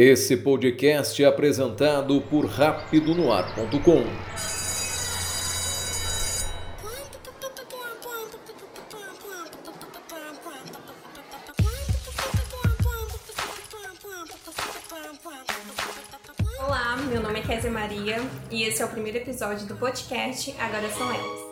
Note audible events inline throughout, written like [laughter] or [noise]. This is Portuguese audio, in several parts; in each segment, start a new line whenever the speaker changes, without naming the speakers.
Esse podcast é apresentado por rapidonoar.com.
Olá, meu nome é Kézia Maria e esse é o primeiro episódio do podcast Agora São Elas.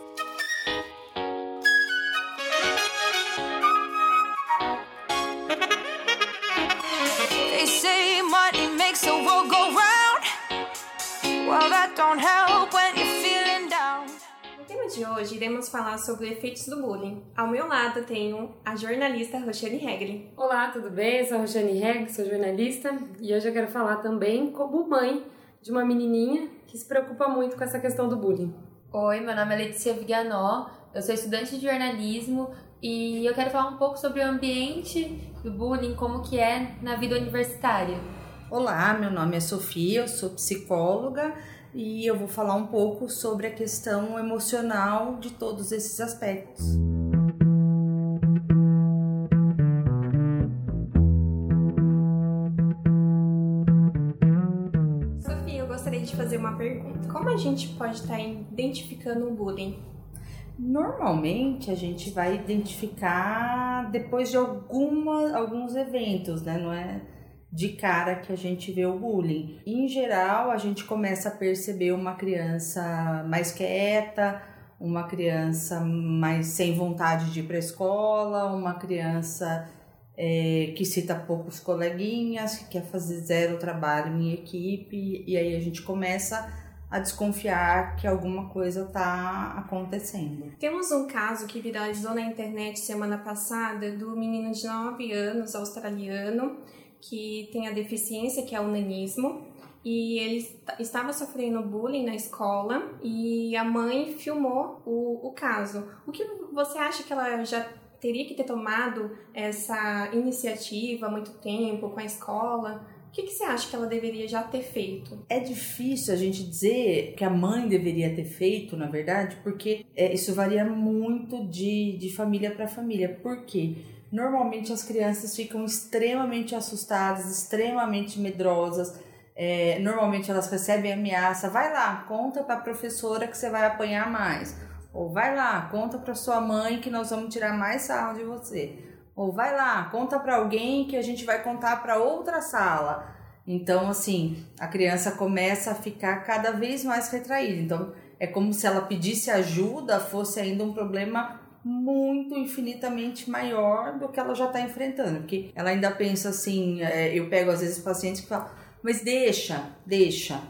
Hoje, iremos falar sobre efeitos do bullying. Ao meu lado tenho a jornalista Roxane Hegli.
Olá, tudo bem? Eu sou a Roxane Reg, sou jornalista e hoje eu quero falar também como mãe de uma menininha que se preocupa muito com essa questão do bullying.
Oi, meu nome é Letícia Viganó, eu sou estudante de jornalismo e eu quero falar um pouco sobre o ambiente do bullying, como que é na vida universitária.
Olá, meu nome é Sofia, eu sou psicóloga e eu vou falar um pouco sobre a questão emocional de todos esses aspectos.
Sofia, eu gostaria de fazer uma pergunta. Como a gente pode estar identificando o bullying?
Normalmente a gente vai identificar depois de alguma, alguns eventos, né? Não é de cara que a gente vê o bullying. Em geral, a gente começa a perceber uma criança mais quieta, uma criança mais sem vontade de ir para a escola, uma criança é, que cita poucos coleguinhas, que quer fazer zero trabalho em equipe, e aí a gente começa a desconfiar que alguma coisa está acontecendo.
Temos um caso que viralizou na internet semana passada do menino de 9 anos, australiano, que tem a deficiência que é o nanismo. E ele est- estava sofrendo bullying na escola e a mãe filmou o, o caso. O que você acha que ela já teria que ter tomado essa iniciativa há muito tempo com a escola? O que, que você acha que ela deveria já ter feito?
É difícil a gente dizer que a mãe deveria ter feito, na verdade, porque é, isso varia muito de, de família para família. Por quê? Normalmente as crianças ficam extremamente assustadas, extremamente medrosas. É, normalmente elas recebem ameaça. Vai lá, conta para a professora que você vai apanhar mais. Ou vai lá, conta para sua mãe que nós vamos tirar mais sarro de você. Ou vai lá, conta para alguém que a gente vai contar para outra sala. Então, assim, a criança começa a ficar cada vez mais retraída. Então, é como se ela pedisse ajuda, fosse ainda um problema muito infinitamente maior do que ela já está enfrentando. Porque ela ainda pensa assim, é, eu pego às vezes pacientes que falam, mas deixa, deixa.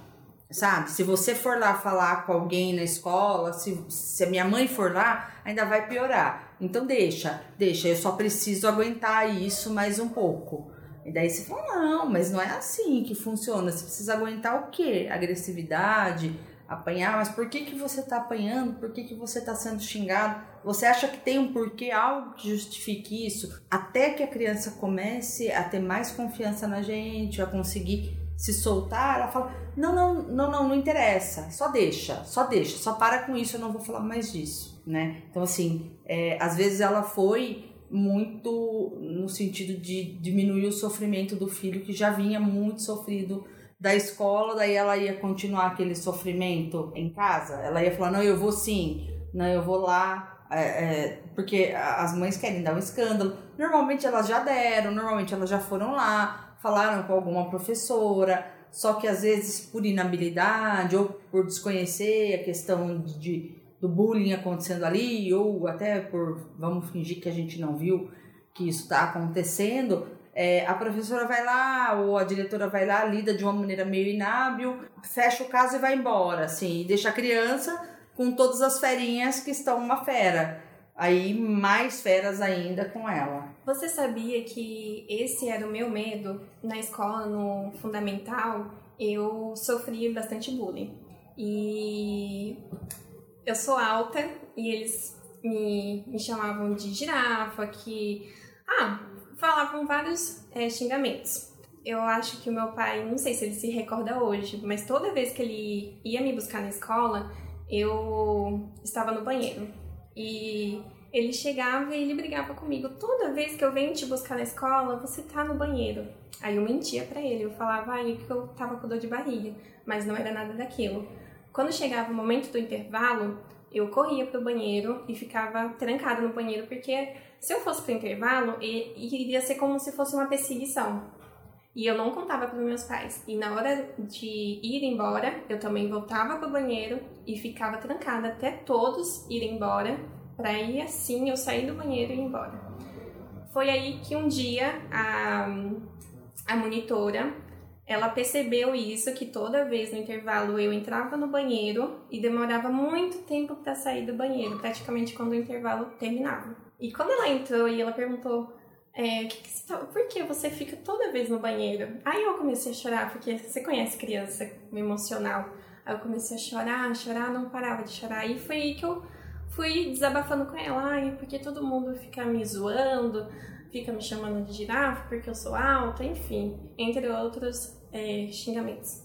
Sabe, se você for lá falar com alguém na escola, se, se a minha mãe for lá, ainda vai piorar. Então deixa, deixa, eu só preciso aguentar isso mais um pouco. E daí você fala, não, mas não é assim que funciona. Você precisa aguentar o quê? Agressividade, apanhar, mas por que, que você tá apanhando? Por que, que você tá sendo xingado? Você acha que tem um porquê, algo que justifique isso? Até que a criança comece a ter mais confiança na gente, a conseguir se soltar, ela fala: não, não, não, não, não interessa, só deixa, só deixa, só para com isso, eu não vou falar mais disso, né? Então, assim, é, às vezes ela foi muito no sentido de diminuir o sofrimento do filho que já vinha muito sofrido da escola, daí ela ia continuar aquele sofrimento em casa, ela ia falar: não, eu vou sim, não, eu vou lá, é, é, porque as mães querem dar um escândalo. Normalmente elas já deram, normalmente elas já foram lá, falaram com alguma professora, só que às vezes por inabilidade ou por desconhecer a questão de, do bullying acontecendo ali, ou até por vamos fingir que a gente não viu que isso está acontecendo, é, a professora vai lá ou a diretora vai lá, lida de uma maneira meio inábil, fecha o caso e vai embora, assim, e deixa a criança com todas as ferinhas que estão uma fera. Aí mais feras ainda com ela.
Você sabia que esse era o meu medo? Na escola, no fundamental, eu sofri bastante bullying. E eu sou alta e eles me, me chamavam de girafa, que. Ah, falavam vários é, xingamentos. Eu acho que o meu pai, não sei se ele se recorda hoje, mas toda vez que ele ia me buscar na escola, eu estava no banheiro. E ele chegava e ele brigava comigo. Toda vez que eu venho te buscar na escola, você tá no banheiro. Aí eu mentia pra ele, eu falava ai, que eu tava com dor de barriga, mas não era nada daquilo. Quando chegava o momento do intervalo, eu corria pro banheiro e ficava trancada no banheiro, porque se eu fosse pro intervalo, iria ser como se fosse uma perseguição. E eu não contava para meus pais. E na hora de ir embora, eu também voltava pro banheiro e ficava trancada até todos irem embora, para ir assim eu sair do banheiro e ir embora. Foi aí que um dia a, a monitora, ela percebeu isso, que toda vez no intervalo eu entrava no banheiro e demorava muito tempo para sair do banheiro, praticamente quando o intervalo terminava. E quando ela entrou e ela perguntou é, que que você tá- por que você fica toda vez no banheiro? Aí eu comecei a chorar, porque você conhece criança emocional. Aí eu comecei a chorar, chorar, não parava de chorar. E foi aí que eu fui desabafando com ela. Ai, porque todo mundo fica me zoando, fica me chamando de girafa porque eu sou alta, enfim, entre outros é, xingamentos.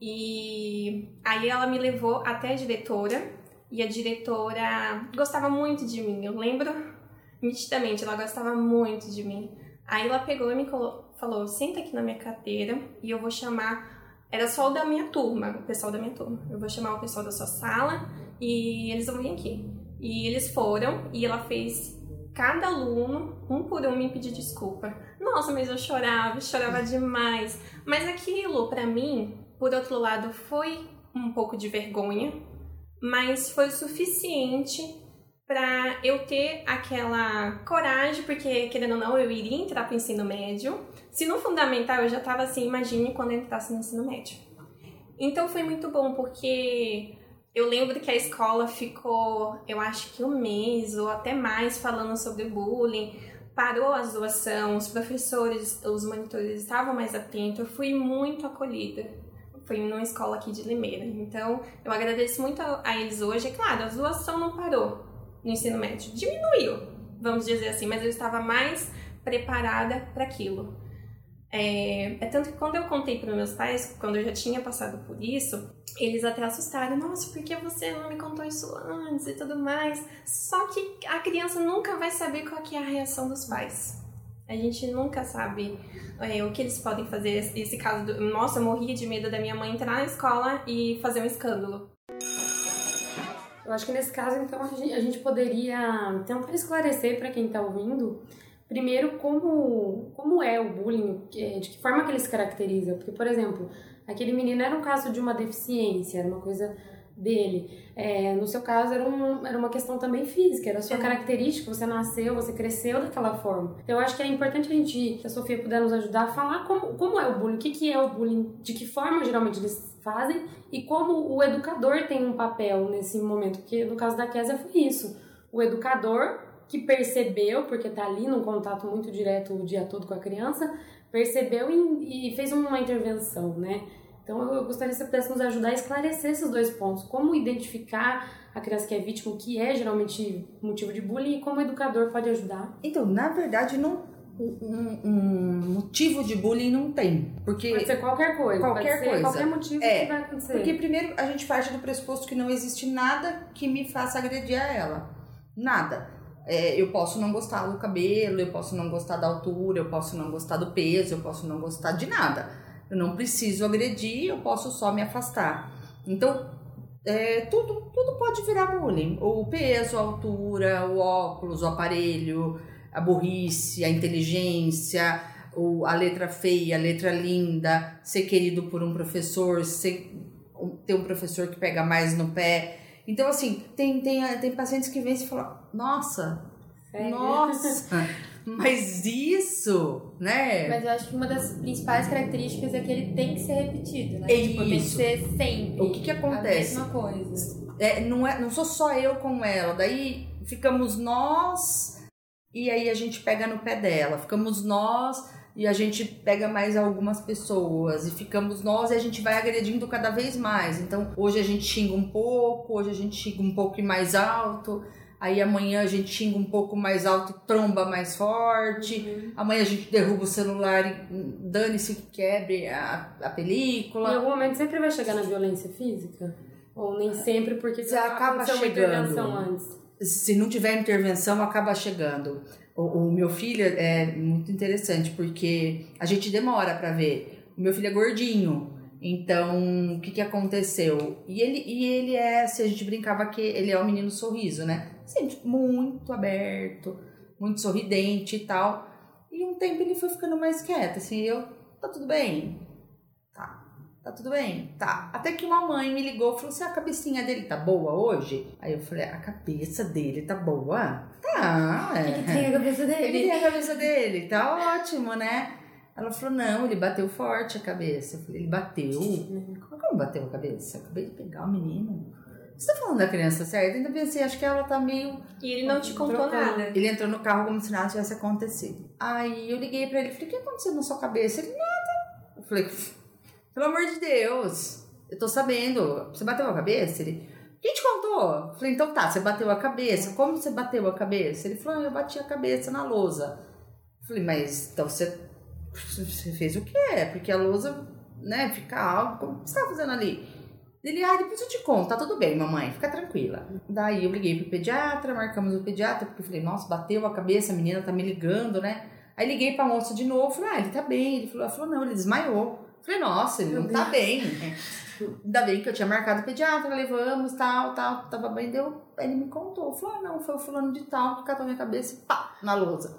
E aí ela me levou até a diretora, e a diretora gostava muito de mim, eu lembro nitidamente, ela gostava muito de mim. Aí ela pegou e me falou: senta aqui na minha cadeira e eu vou chamar. Era só o da minha turma, o pessoal da minha turma. Eu vou chamar o pessoal da sua sala e eles vão vir aqui. E eles foram e ela fez cada aluno, um por um, me pedir desculpa. Nossa, mas eu chorava, chorava demais. Mas aquilo, pra mim, por outro lado, foi um pouco de vergonha, mas foi o suficiente pra eu ter aquela coragem, porque querendo ou não, eu iria entrar pro ensino médio. Se no fundamental eu já tava assim, imagine quando eu entrasse no ensino médio. Então foi muito bom, porque eu lembro que a escola ficou, eu acho que um mês ou até mais falando sobre bullying. Parou a zoação, os professores, os monitores estavam mais atentos. Eu fui muito acolhida. Foi numa escola aqui de Limeira. Então, eu agradeço muito a eles hoje. É claro, a zoação não parou no ensino médio. Diminuiu, vamos dizer assim, mas eu estava mais preparada para aquilo. É, é tanto que quando eu contei para meus pais, quando eu já tinha passado por isso, eles até assustaram. Nossa, por que você não me contou isso antes e tudo mais? Só que a criança nunca vai saber qual que é a reação dos pais. A gente nunca sabe é, o que eles podem fazer. Esse caso do. Nossa, eu morria de medo da minha mãe entrar na escola e fazer um escândalo.
Eu acho que nesse caso, então, a gente, poderia tentar esclarecer para quem está ouvindo, primeiro, como, como é o bullying, de que forma que ele se caracteriza. Porque, por exemplo, aquele menino era um caso de uma deficiência, era uma coisa dele. É, no seu caso, era, um, era uma questão também física, era a sua
É.
característica, você nasceu, você cresceu daquela forma. Então, eu acho que é importante a gente, se a Sofia puder nos ajudar, a falar como, como é o bullying, o que, que é o bullying, de que forma geralmente eles fazem e como o educador tem um papel nesse momento, porque no caso da Késia foi isso. O educador que percebeu, porque tá ali num contato muito direto o dia todo com a criança, percebeu e, e fez uma intervenção, né? Então eu gostaria que você pudesse nos ajudar a esclarecer esses dois pontos. Como identificar a criança que é vítima, o que é geralmente motivo de bullying e como o educador pode ajudar.
Então, na verdade, não, um, um motivo de bullying não tem. Porque
Pode ser qualquer coisa,
Qualquer
pode
coisa.
qualquer motivo
É,
que vai acontecer.
Porque primeiro a gente parte do pressuposto que não existe nada que me faça agredir a ela. Nada. É, eu posso não gostar do cabelo, eu posso não gostar da altura, eu posso não gostar do peso, eu posso não gostar de nada. Eu não preciso agredir, eu posso só me afastar. Então, é, tudo, tudo pode virar bullying. O peso, a altura, o óculos, o aparelho, a burrice, a inteligência, o, a letra feia, a letra linda, ser querido por um professor, ser, ter um professor que pega mais no pé. Então, assim, tem, tem, tem pacientes que vêm e falam, nossa,
Sério?
nossa, [laughs] mas isso, né?
Mas eu acho que uma das principais características é que ele tem que ser repetido, né?
É
tipo, tem que
isso.
ser sempre.
O que que acontece?
A mesma coisa.
É, não, é, não sou só eu com ela, daí ficamos nós e aí a gente pega no pé dela, ficamos nós e a gente pega mais algumas pessoas e ficamos nós e a gente vai agredindo cada vez mais. Então hoje a gente xinga um pouco, hoje a gente xinga um pouco e mais alto, aí amanhã a gente xinga um pouco mais alto e tromba mais forte, amanhã a gente derruba o celular e dane-se que quebre a, a película.
Em algum momento sempre vai chegar na violência física? Ou nem sempre, porque
Você acaba
aconteceu uma
chegando.
intervenção antes?
Se não tiver intervenção, acaba chegando. O, o meu filho é muito interessante, porque a gente demora para ver. O meu filho é gordinho, então o que, que aconteceu? E ele, e ele é, se a gente brincava que ele é o menino sorriso, né? Sempre muito aberto, muito sorridente e tal. E um tempo ele foi ficando mais quieto, assim, eu, tá tudo bem? Tá. Tudo bem? Tá. Até que uma mãe me ligou e falou assim: a cabecinha dele tá boa hoje? Aí eu falei: a cabeça dele tá boa? Tá. É.
Ele tem a cabeça
Ele
dele.
tem a cabeça dele, tá ótimo, né? Ela falou: não, ele bateu forte a cabeça. Eu falei: ele bateu? Como que bateu a cabeça? Eu acabei de pegar o menino. Você tá falando da criança certa? Ainda pensei, acho que ela tá meio.
E ele não te contou nada.
Ele entrou no carro como se nada tivesse acontecido. Aí eu liguei pra ele falei: o que aconteceu na sua cabeça? Ele: nada. Eu falei: pelo amor de Deus, eu tô sabendo. Você bateu a cabeça? Ele: quem te contou? Falei: então tá, você bateu a cabeça. Como você bateu a cabeça? Ele falou: "Ah, eu bati a cabeça na lousa. Falei: mas então você, você fez o quê? Porque a lousa, né, fica alta. Como você tá fazendo ali? Ele, ah, depois eu te conto, tá tudo bem, mamãe, fica tranquila. Daí eu liguei pro pediatra, marcamos o pediatra, porque eu falei, nossa, bateu a cabeça, a menina tá me ligando, né? Aí liguei pra moça de novo, falei, ah, ele tá bem. Ele falou, ela falou, não, ele desmaiou. Falei, nossa, ele não tá bem. Ainda bem que eu tinha marcado o pediatra, levamos, tal, tal, tava bem, deu. Ele me contou, falou, ah, não, foi o fulano de tal que catou minha cabeça e pá, na lousa.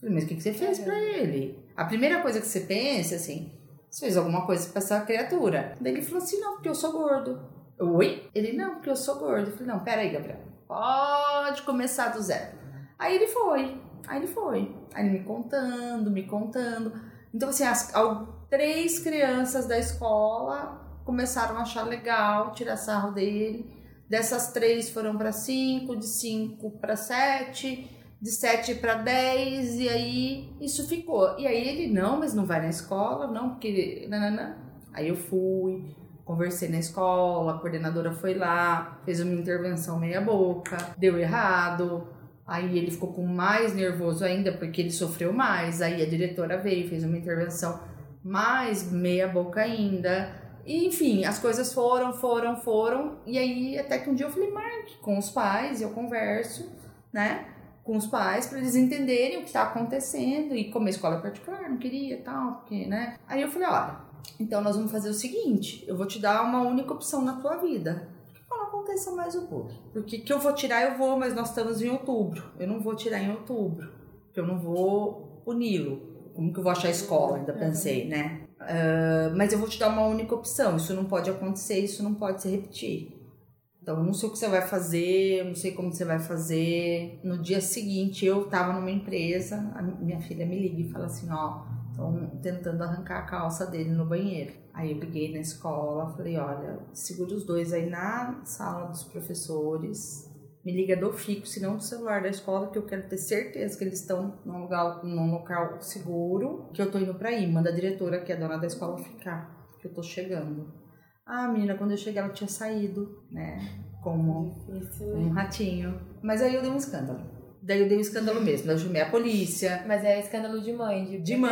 Falei, mas o que, que você fez pra ele? A primeira coisa que você pensa, assim, você fez alguma coisa pra essa criatura. Daí ele falou assim, não, porque eu sou gordo. Eu, Oi? Ele, não, porque eu sou gordo. Eu falei, não, peraí, Gabriel, pode começar do zero. Aí ele foi, aí ele foi. Aí ele me contando, me contando. Então, assim, as, três crianças da escola começaram a achar legal tirar sarro dele. Dessas três foram para cinco, de cinco para sete, de sete para dez, e aí isso ficou. E aí ele, não, mas não vai na escola, não, porque. Nananã. Aí eu fui, conversei na escola, a coordenadora foi lá, fez uma intervenção meia-boca, deu errado. Aí ele ficou com mais nervoso ainda, porque ele sofreu mais. Aí a diretora veio, fez uma intervenção mais meia-boca ainda. E, enfim, as coisas foram, foram, foram. E aí, até que um dia eu falei, Mark, com os pais, eu converso, né? Com os pais, para eles entenderem o que tá acontecendo. E como a escola é particular, não queria tal, porque, né? Aí eu falei, olha, então nós vamos fazer o seguinte: eu vou te dar uma única opção na tua vida. Aconteça mais o bullying. Porque que eu vou tirar, eu vou, mas nós estamos em outubro. Eu não vou tirar em outubro. Porque eu não vou puni-lo. Como que eu vou achar escola? Ainda pensei, né? Ah, mas eu vou te dar uma única opção. Isso não pode acontecer, isso não pode se repetir. Então, eu não sei o que você vai fazer, eu não sei como você vai fazer. No dia seguinte, eu tava numa empresa, a minha filha me liga e fala assim, ó, estão tentando arrancar a calça dele no banheiro. Aí eu liguei na escola, falei, olha, segura os dois aí na sala dos professores, me liga do fico, se não do celular da escola, que eu quero ter certeza que eles estão num lugar, num local seguro, que eu tô indo pra aí. Manda a diretora, que é a dona da escola, ficar, que eu tô chegando. Ah, menina, quando eu cheguei ela tinha saído, né? Como um ratinho. Mas aí eu dei um escândalo. Daí eu dei um escândalo mesmo. Eu chamei a polícia.
Mas é escândalo de mãe, de,
De mãe,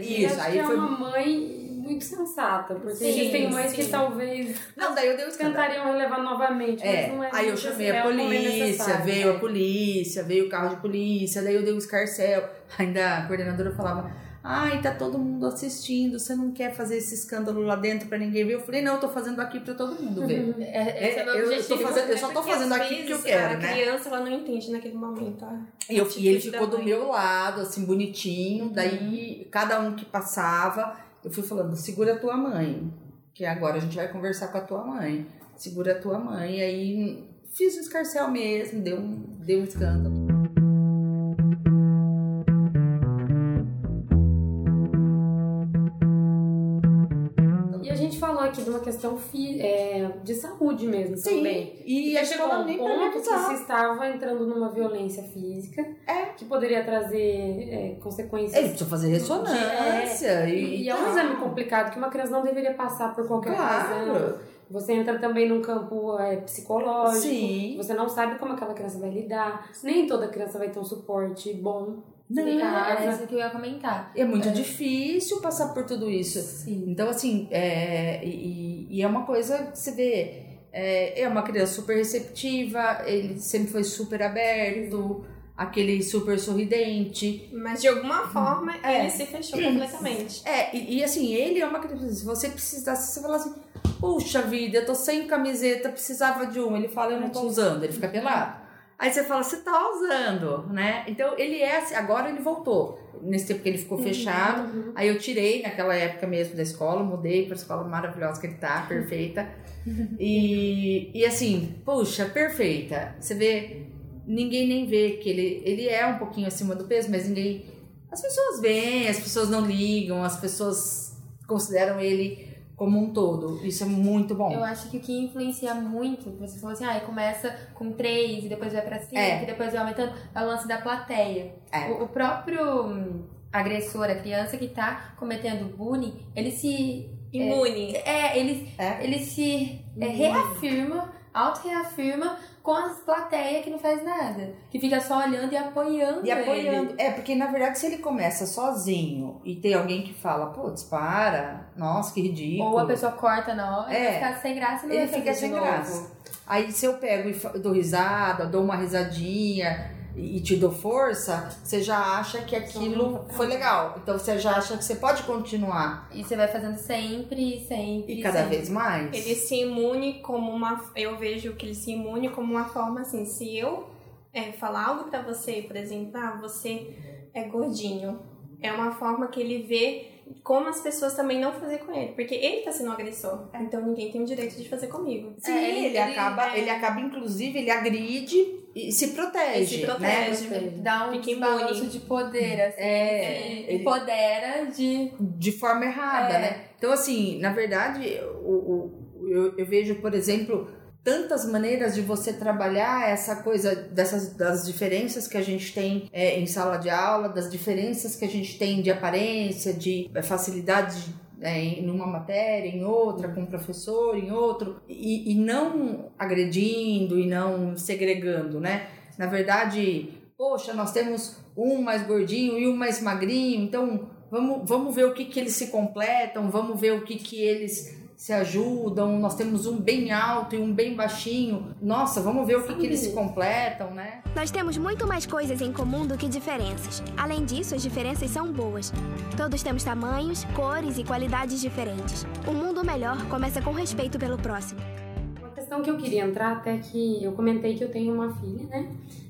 de-
isso. Aí
é
foi-
uma mãe muito sensata, porque
Sim,
existem mães
sim.
que talvez
Não, daí eu dei um
tentariam relevar novamente,
É,
mas não é
aí eu
muito
chamei
assim,
a
é
polícia, veio
né?
a polícia, veio o carro de polícia, daí eu dei um escarcel. [laughs] Ainda a coordenadora falava, ai, tá todo mundo assistindo, você não quer fazer esse escândalo lá dentro pra ninguém ver? Eu falei, não, eu tô fazendo aqui pra todo mundo ver.
É, esse é,
É,
meu
eu-
objetivo.
fazendo- eu só tô fazendo aqui porque eu quero,
a
né?
criança, ela não entende naquele momento. a
E, eu, e ele ficou do
mãe.
meu lado, assim, bonitinho. Daí, cada um que passava, eu fui falando, segura a tua mãe. Que agora a gente vai conversar com a tua mãe. Segura a tua mãe. Aí, fiz o escarcel mesmo, deu um, deu um escândalo.
A aqui de uma questão fi- é, de saúde mesmo também.
e
Já
a
chegou
escola
um ponto que se estava entrando numa violência física
É.
que poderia trazer é, consequências.
Ele precisa fazer ressonância.
E,
e,
e é um
tal.
exame complicado que uma criança não deveria passar por qualquer razão.
Claro.
Você entra também num campo é, psicológico.
Sim.
Você não sabe como aquela criança vai lidar. Nem toda criança vai ter um suporte bom
Não.
em
É
casa.
isso que eu ia comentar.
É muito difícil passar por tudo isso.
Sim.
Então, assim, é, e, e é uma coisa que você vê. É, é uma criança super receptiva, ele sempre foi super aberto, aquele super sorridente.
Mas de alguma forma
É.
ele se fechou completamente.
É, e, e assim, ele é uma criança. Se você precisasse, você fala assim: Puxa vida, eu tô sem camiseta, precisava de uma. Ele fala: Eu não tô usando, ele fica pelado. Aí você fala: Você tá usando, né? Então ele é assim, agora ele voltou. Nesse tempo que ele ficou fechado. Aí eu tirei naquela época mesmo da escola, mudei pra escola maravilhosa que ele tá, perfeita. E, e assim, puxa, perfeita. Você vê, ninguém nem vê que ele, ele é um pouquinho acima do peso, mas ninguém. As pessoas veem, as pessoas não ligam, as pessoas consideram ele como um todo. Isso é muito bom.
Eu acho que o que influencia muito, você falou assim, ah, começa com três e depois vai pra cinco,
É.
e depois vai aumentando, é o lance da plateia.
É.
O, o próprio hum, agressor, a criança que tá cometendo bullying, ele se.
Imune.
É, ele,
É.
ele se é, reafirma, auto-reafirma com as plateias que não faz nada. Que fica só olhando e apoiando.
E apoiando.
ele.
É, porque na verdade, se ele começa sozinho e tem alguém que fala, putz, para, nossa, que ridículo.
Ou a pessoa corta na hora,
É.
ele fica sem graça e não
ele
vai
fica sem
novo.
graça. Aí se eu pego e dou risada, dou uma risadinha e te dou força, você já acha que aquilo foi legal. Então você já acha que você pode continuar.
E você vai fazendo sempre, sempre.
E cada
sempre.
vez mais.
Ele se imune como uma. Eu vejo que ele se imune como uma forma assim. Se eu é, falar algo pra você, por exemplo, ah, você é gordinho, é uma forma que ele vê como as pessoas também não fazer com ele. Porque ele tá sendo um agressor. Então ninguém tem o direito de fazer comigo.
Sim,
É,
ele,
ele-
acaba,
é.
ele acaba, inclusive, ele agride e se protege.
Ele se protege.
Né?
Dá um
Fica imune.
de poder, assim.
É,
ele- empodera de.
de forma errada,
É.
né? Então, assim, na verdade, o, o- eu, eu vejo, por exemplo, tantas maneiras de você trabalhar essa coisa dessas das diferenças que a gente tem é, em sala de aula, das diferenças que a gente tem de aparência, de é, facilidade de- é, em uma matéria, em outra, com um professor, em outro, e, e não agredindo e não segregando, né? Na verdade, poxa, nós temos um mais gordinho e um mais magrinho, então vamos, vamos ver o que, que eles se completam, vamos ver o que, que eles se ajudam. Nós temos um bem alto e um bem baixinho. Nossa, vamos ver o que, que eles se completam, né?
Nós temos muito mais coisas em comum do que diferenças. Além disso, as diferenças são boas. Todos temos tamanhos, cores e qualidades diferentes. Um mundo melhor começa com respeito pelo próximo.
Uma questão que eu queria entrar, até que eu comentei que eu tenho uma filha, né?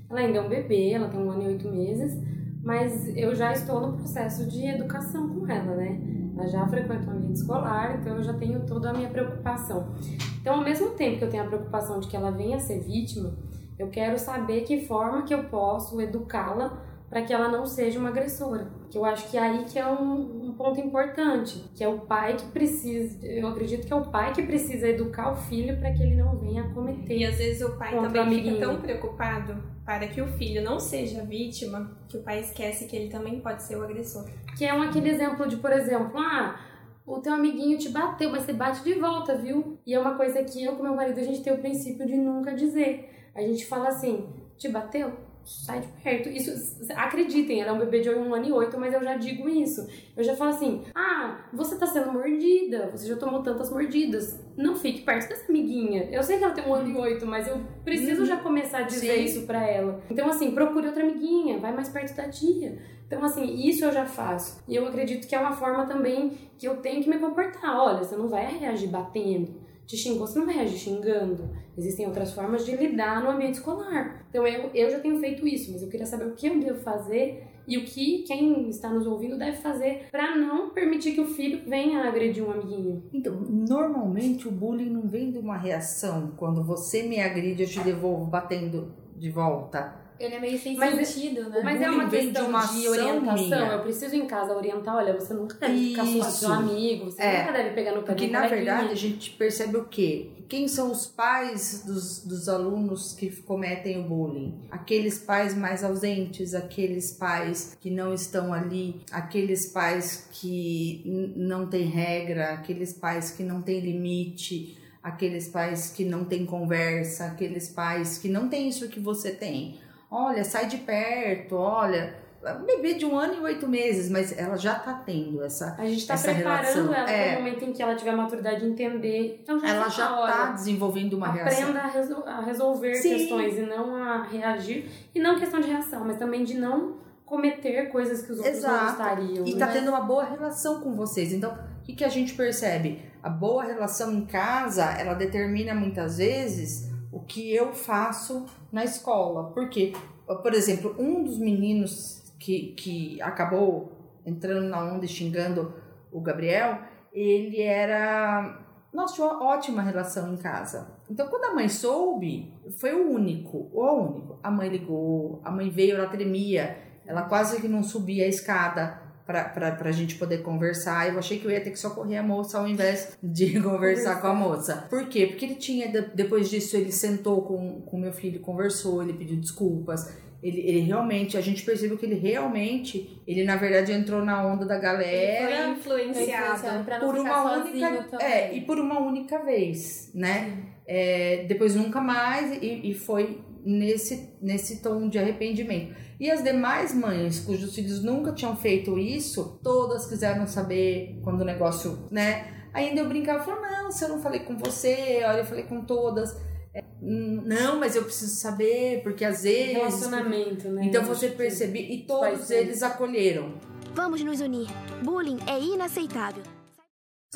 Ela ainda é um bebê, ela tem um ano e oito meses, mas eu já estou no processo de educação com ela, né? Ela já frequenta o ambiente escolar, então eu já tenho toda a minha preocupação. Então, ao mesmo tempo que eu tenho a preocupação de que ela venha a ser vítima, eu quero saber que forma que eu posso educá-la para que ela não seja uma agressora. Que eu acho que é aí que é um, um ponto importante, que é o pai que precisa, eu acredito que é o pai que precisa educar o filho para que ele não venha a cometer.
E às vezes o pai
o
também fica tão preocupado para que o filho não seja vítima que o pai esquece que ele também pode ser o agressor.
Que é um, aquele exemplo de, por exemplo, ah, o teu amiguinho te bateu, mas você bate de volta, viu? E é uma coisa que eu com meu marido a gente tem o princípio de nunca dizer. A gente fala assim, te bateu? Sai de perto. Isso, acreditem, ela é um bebê de um ano e oito, mas eu já digo isso. Eu já falo assim, ah, você tá sendo mordida, você já tomou tantas mordidas. Não fique perto dessa amiguinha. Eu sei que ela tem um ano e oito, mas eu preciso já começar a dizer
Sim.
isso pra ela. Então, assim, procure outra amiguinha, vai mais perto da tia. Então, assim, isso eu já faço. E eu acredito que é uma forma também que eu tenho que me comportar. Olha, você não vai reagir batendo. Te xingou, você não vai reagir xingando. Existem outras formas de lidar no ambiente escolar. Então, eu, eu já tenho feito isso, mas eu queria saber o que eu devo fazer e o que quem está nos ouvindo deve fazer para não permitir que o filho venha agredir um amiguinho.
Então, normalmente o bullying não vem de uma reação. Quando você me agride, eu te devolvo batendo de volta.
Ele é meio sem
Mas é-
sentido, né?
Mas é uma
de
questão de,
uma ação
orientação.
minha.
Eu preciso em casa orientar. Olha, você nunca deve ficar só com seu amigo, você
É.
nunca deve pegar no pé
Porque na verdade a gente percebe o quê? Quem são os pais dos, dos alunos que cometem o bullying? Aqueles pais mais ausentes, aqueles pais que não estão ali, aqueles pais que não têm regra, aqueles pais que não têm limite, aqueles pais que não têm conversa, aqueles pais que não têm isso que você tem. Olha, sai de perto, olha. um bebê de um ano e oito meses, mas ela já tá tendo essa.
A gente tá
essa
preparando
relação.
ela
É.
para o momento em que ela tiver a maturidade de entender. Então já
Ela
tá
já
na hora.
tá desenvolvendo uma reação.
Aprenda a, resol- a resolver
Sim.
questões e não a reagir. E não questão de reação, mas também de não cometer coisas que os outros não
Exato.
gostariam.
E tá
né?
tendo uma boa relação com vocês. Então, o que, que a gente percebe? A boa relação em casa, ela determina muitas vezes o que eu faço na escola. Porque, por exemplo, um dos meninos que, que acabou entrando na onda e xingando o Gabriel, ele era. Nós tinha uma ótima relação em casa. Então, quando a mãe soube, foi o único, o único. A mãe ligou, a mãe veio, ela tremia, ela quase que não subia a escada pra, pra, pra gente poder conversar. Eu achei que eu ia ter que socorrer a moça ao invés de [laughs] conversar com a moça. Por quê? Porque ele tinha, de- depois disso, ele sentou com o meu filho, conversou, ele pediu desculpas. Ele, ele realmente, a gente percebeu que ele realmente, ele na verdade entrou na onda da galera
Foi influenciado.
Pra não
por uma única
também.
é, e por uma única vez, né? É, depois nunca mais e, e foi nesse nesse tom de arrependimento. E as demais mães cujos filhos nunca tinham feito isso, todas quiseram saber quando o negócio, né? Ainda eu brincava, falava, não, se eu não falei com você, olha, eu falei com todas. É, "Hum, não, mas eu preciso saber, porque às vezes.
Relacionamento, né?
Então você
acho que
percebe, e todos eles acolheram.
Vamos nos unir. Bullying é inaceitável.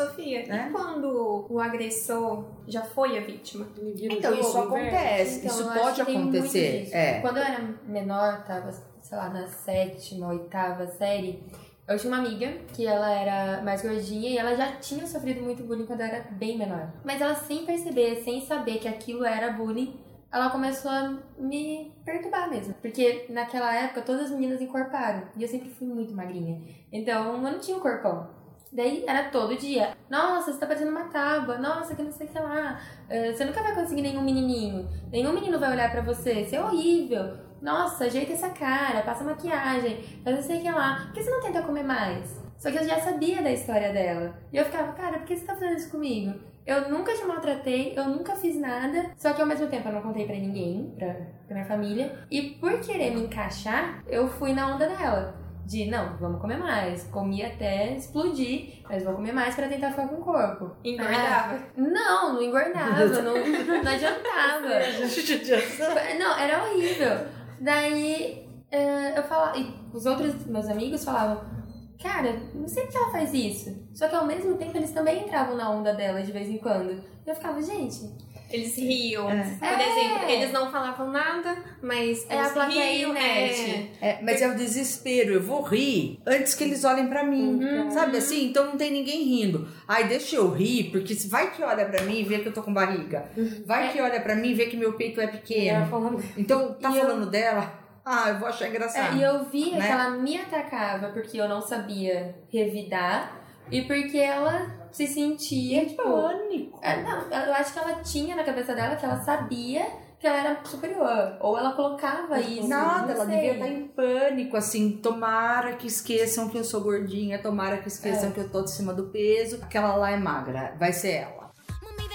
Sofia,
Né?
e quando o agressor já foi a vítima?
Então,
jogo,
isso acontece.
Então,
isso
eu acho
pode acontecer. É.
Quando eu era menor, tava, sei lá, na sétima, oitava série, eu tinha uma amiga que ela era mais gordinha e ela já tinha sofrido muito bullying quando eu era bem menor. Mas ela sem perceber, sem saber que aquilo era bullying, ela começou a me perturbar mesmo. Porque naquela época todas as meninas encorparam e eu sempre fui muito magrinha. Então eu não tinha um corpão. Daí era todo dia. Nossa, você tá parecendo uma tábua. Nossa, que não sei o que lá. Eh, Você nunca vai conseguir nenhum menininho. Nenhum menino vai olhar pra você. Você é horrível. Nossa, ajeita essa cara, passa maquiagem, faz não sei o que lá. Por que você não tenta comer mais? Só que eu já sabia da história dela. E eu ficava, cara, por que você tá fazendo isso comigo? Eu nunca te maltratei, eu nunca fiz nada. Só que ao mesmo tempo eu não contei pra ninguém, pra, pra minha família. E por querer me encaixar, eu fui na onda dela. De, não, vamos comer mais. Comi até explodir, mas vou comer mais pra tentar ficar com o corpo.
Engordava?
Não, não engordava, [laughs] não, não adiantava. [laughs] Não, era horrível. Daí eh, eu falava, e os outros meus amigos falavam, cara, não sei que ela faz isso. Só que ao mesmo tempo eles também entravam na onda dela de vez em quando. E eu ficava, gente,
Eles riam.
É.
Por
É.
exemplo, eles não falavam nada, mas
É a
eles
plateia
riam.
inerte.
É, mas é o desespero, eu vou rir antes que eles olhem pra mim,
Uhum.
sabe assim? Então não tem ninguém rindo. Ai, deixa eu rir, porque vai que olha pra mim e vê que eu tô com barriga. Vai que olha pra mim e vê que meu peito é
Ela
pequeno.
falando
Então, tá
E eu-
falando dela? Ah, eu vou achar engraçado.
É, e eu via
né?
que ela me atacava porque eu não sabia revidar e porque ela se sentia, tipo.
Pânico.
É, não, eu acho que ela tinha na cabeça dela que ela sabia que ela era superior. Ou ela colocava isso.
Nada,
não
ela
sei.
devia estar em pânico, assim, tomara que esqueçam que eu sou gordinha, tomara que esqueçam
É.
que eu tô de cima do peso, aquela lá é magra, vai ser ela.
Mummy,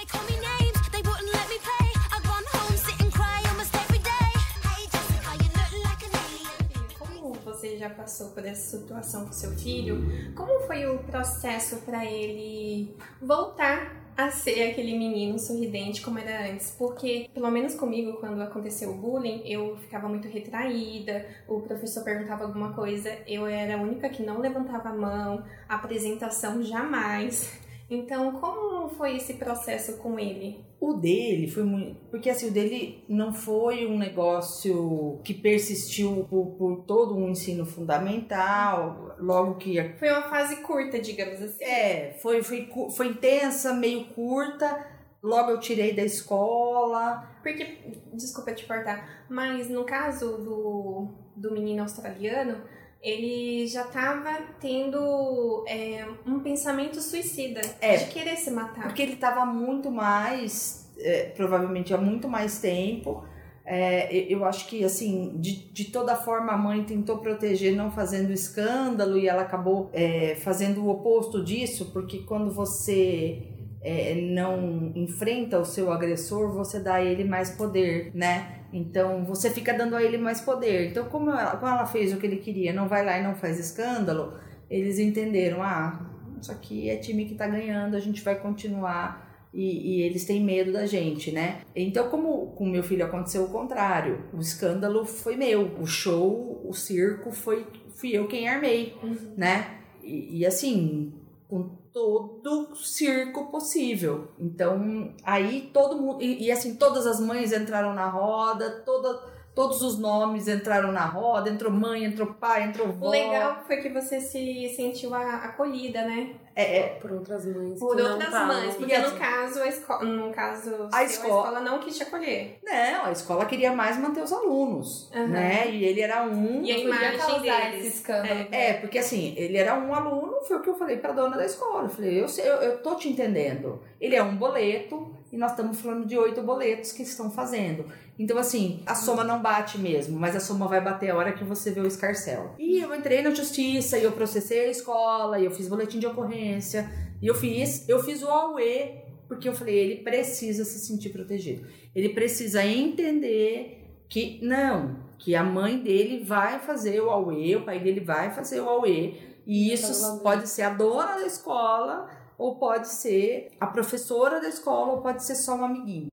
já passou por essa situação com seu filho, como foi o processo para ele voltar a ser aquele menino sorridente como era antes? Porque, pelo menos comigo, quando aconteceu o bullying, eu ficava muito retraída, o professor perguntava alguma coisa, eu era a única que não levantava a mão, apresentação jamais. Então, como foi esse processo com ele?
O dele foi muito. Porque assim, o dele não foi um negócio que persistiu por, por todo um ensino fundamental, logo que.
Foi uma fase curta, digamos assim.
É, foi, foi, foi intensa, meio curta. Logo eu tirei da escola.
Porque, desculpa te cortar, mas no caso do, do menino australiano, ele já tava tendo é, um pensamento suicida
É.
de querer se matar.
Porque ele estava muito mais, é, provavelmente há muito mais tempo. É, eu eu acho que, assim, de, de toda forma a mãe tentou proteger, não fazendo escândalo, e ela acabou é, fazendo o oposto disso, porque quando você é, não enfrenta o seu agressor, você dá a ele mais poder, né? Então você fica dando a ele mais poder. Então, como ela, como ela fez o que ele queria, não vai lá e não faz escândalo, eles entenderam: ah, isso aqui é time que tá ganhando, a gente vai continuar. E, e eles têm medo da gente, né? Então, como com meu filho aconteceu o contrário, o escândalo foi meu, o show, o circo foi fui eu quem armei, né? E, e assim, com todo circo possível. Então, aí todo mundo. E, e, assim, todas as mães entraram na roda, toda, todos os nomes entraram na roda, entrou mãe, entrou pai, entrou vó.
O legal foi que você se sentiu a- acolhida, né?
É, é,
Por outras mães.
Por outras mães. Porque no
assim-
caso, a escola, no caso seu,
A
a
escola-
escola não quis te acolher.
não, a escola queria mais manter os alunos,
Aham.
né? E ele era um.
E a imagem deles.
esse escândalo.
É, porque assim, ele era um aluno, foi o que eu falei pra dona da escola. Eu falei, eu, sei, eu, eu tô te entendendo. Ele é um boleto e nós estamos falando de oito boletos que estão fazendo. Então, assim, a soma não bate mesmo, mas a soma vai bater a hora que você vê o escarcel. E eu entrei na justiça e eu processei a escola e eu fiz boletim de ocorrência e eu fiz, eu fiz o AUE, porque eu falei, ele precisa se sentir protegido. Ele precisa entender que não, que a mãe dele vai fazer o AUE, o pai dele vai fazer o AUE, e
Tá
isso pode ser a dona da escola, ou pode ser a professora da escola, ou pode ser só um amiguinho.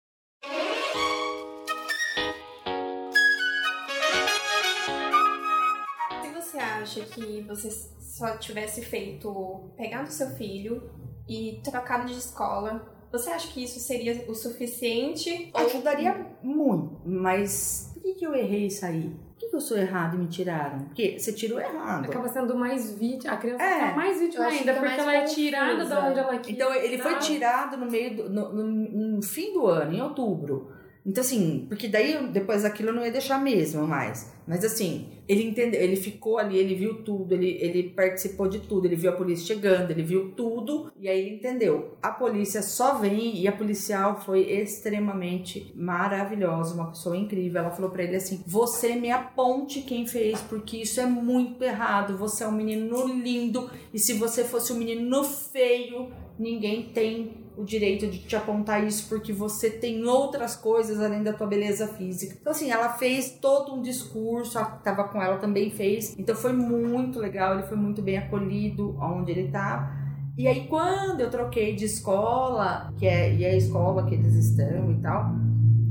Acha que você só tivesse feito, pegado seu filho e trocado de escola, você acha que isso seria o suficiente? Ou-
Ajudaria muito, mas por que, que eu errei isso aí? Por que, que eu sou errado e me tiraram? Porque você tirou errado.
Acaba sendo mais vítima. A criança
É.
fica mais vítima ainda,
fica
porque ela é tirada da onde ela quis.
Então ele foi
tá?
tirado no meio do, no, no- no fim do ano, em outubro. Então assim, porque daí depois daquilo eu não ia deixar mesmo mais. Mas assim, ele entendeu, ele ficou ali, ele viu tudo, ele, ele participou de tudo, ele viu a polícia chegando, ele viu tudo e aí ele entendeu. A polícia só vem e a policial foi extremamente maravilhosa, uma pessoa incrível. Ela falou pra ele assim: "Você me aponte quem fez, porque isso é muito errado. Você é um menino lindo e se você fosse um menino feio, ninguém tem o direito de te apontar isso porque você tem outras coisas além da tua beleza física. Então, assim, ela fez todo um discurso, a que com ela também fez. Então, foi muito legal, ele foi muito bem acolhido onde ele tá. E aí, quando eu troquei de escola, que é, e é a escola que eles estão e tal,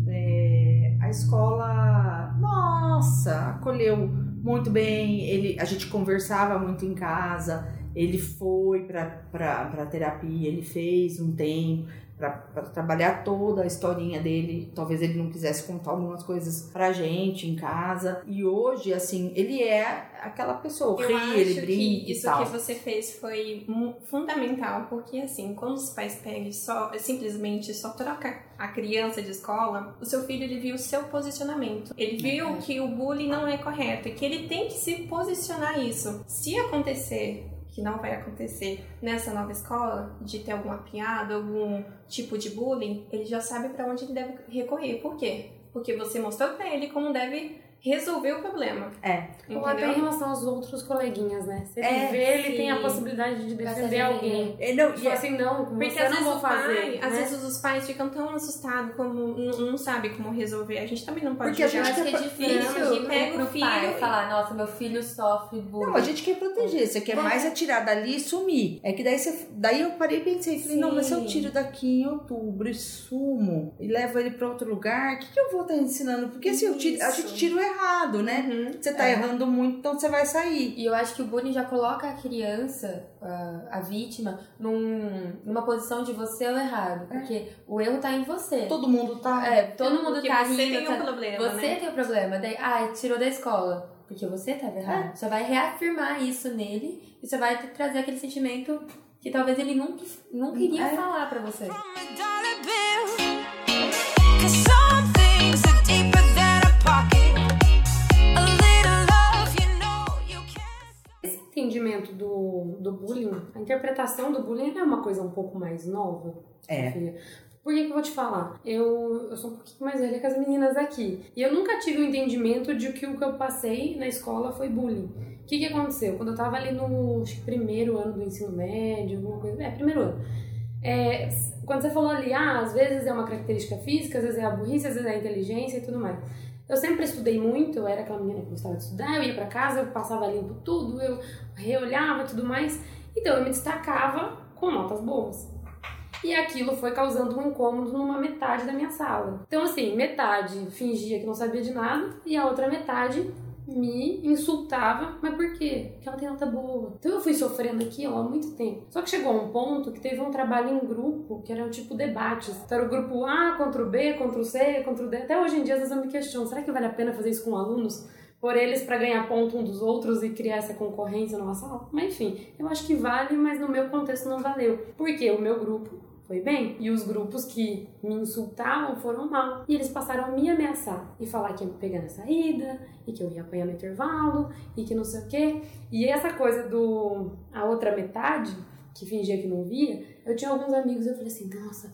é, a escola, nossa, acolheu muito bem. Ele, a gente conversava muito em casa. Ele foi para terapia, ele fez um tempo para trabalhar toda a historinha dele. Talvez ele não quisesse contar algumas coisas pra gente em casa. E hoje, assim, ele é aquela pessoa,
Eu
ri, ele brinca
isso que você fez foi fundamental, porque assim, quando os pais pegam só, simplesmente só troca a criança de escola, o seu filho ele viu o seu posicionamento. Ele viu que o bullying não é correto e que ele tem que se posicionar isso. Se acontecer que não vai acontecer nessa nova escola, de ter alguma piada, algum tipo de bullying, ele já sabe pra onde ele deve recorrer. Por quê? Porque você mostrou pra ele como deve resolver o problema.
É.
Ou até em relação aos outros coleguinhas, né? Se ele
É,
vê, ele
sim.
tem a possibilidade de defender alguém.
É, não, e
Tipo
é-
assim, não,
Porque
você
às
não
vezes,
vou
o
fazer.
pai, às
né?
vezes os pais ficam tão assustados como não, não sabe como resolver. A gente também não pode
Porque a
Eu
julgar.
acho que é
Isso,
difícil
e pega
pro
o filho
pai
e-
falar, nossa, meu filho sofre bullying.
Não, a gente quer proteger, você quer mais é tirar dali e sumir. É que daí você. Daí eu parei e pensei, falei, não, mas se eu tiro daqui em outubro e sumo e levo ele pra outro lugar, o que, que eu vou estar ensinando? Porque se eu tiro, a
Isso.
gente tira o errado, né?
Uhum.
Você tá errando muito, então você vai sair.
E eu acho que o bullying já coloca a criança, a, a vítima, num, numa posição de você é o errado. Porque o erro tá em você.
Todo mundo tá.
É, todo mundo
Porque
tá
você
rindo.
tem
tá-
um problema,
Você
né?
tem o problema. Daí, ah, tirou da escola. Porque você tava errado. Você vai reafirmar isso nele e você vai tra- trazer aquele sentimento que talvez ele nunca, nunca iria
É.
falar pra você.
from
entendimento do, do bullying, a interpretação do bullying é uma coisa um pouco mais nova.
É.
Sofia. Por que, que eu vou te falar? Eu, eu sou um pouquinho mais velha que as meninas aqui. E eu nunca tive o entendimento de que o que eu passei na escola foi bullying. O que, que aconteceu? Quando eu tava ali no acho que primeiro ano do ensino médio, alguma coisa. É, primeiro ano. É, quando você falou ali, ah, às vezes é uma característica física, às vezes é a burrice, às vezes é a inteligência e tudo mais. Eu sempre estudei muito, eu era aquela menina que gostava de estudar, eu ia pra casa, eu passava limpo tudo, eu reolhava e tudo mais. Então eu me destacava com notas boas. E aquilo foi causando um incômodo numa metade da minha sala. Então, assim, metade fingia que não sabia de nada e a outra metade me insultava. Mas por quê? Porque ela tem nota boa. Então eu fui sofrendo aquilo há muito tempo. Só que chegou um ponto que teve um trabalho em grupo, que era o tipo debates. Então era o grupo A contra o B, contra o C, contra o D. Até hoje em dia, às vezes eu me questiono, será que vale a pena fazer isso com alunos? Por eles para ganhar ponto um dos outros e criar essa concorrência numa sala? Mas enfim, eu acho que vale, mas no meu contexto não valeu. Porque o meu grupo foi bem. E os grupos que me insultavam foram mal. E eles passaram a me ameaçar e falar que ia me pegar na saída, e que eu ia apanhar no intervalo, e que não sei o quê. E essa coisa do. a outra metade, que fingia que não via, eu tinha alguns amigos e eu falei assim: nossa.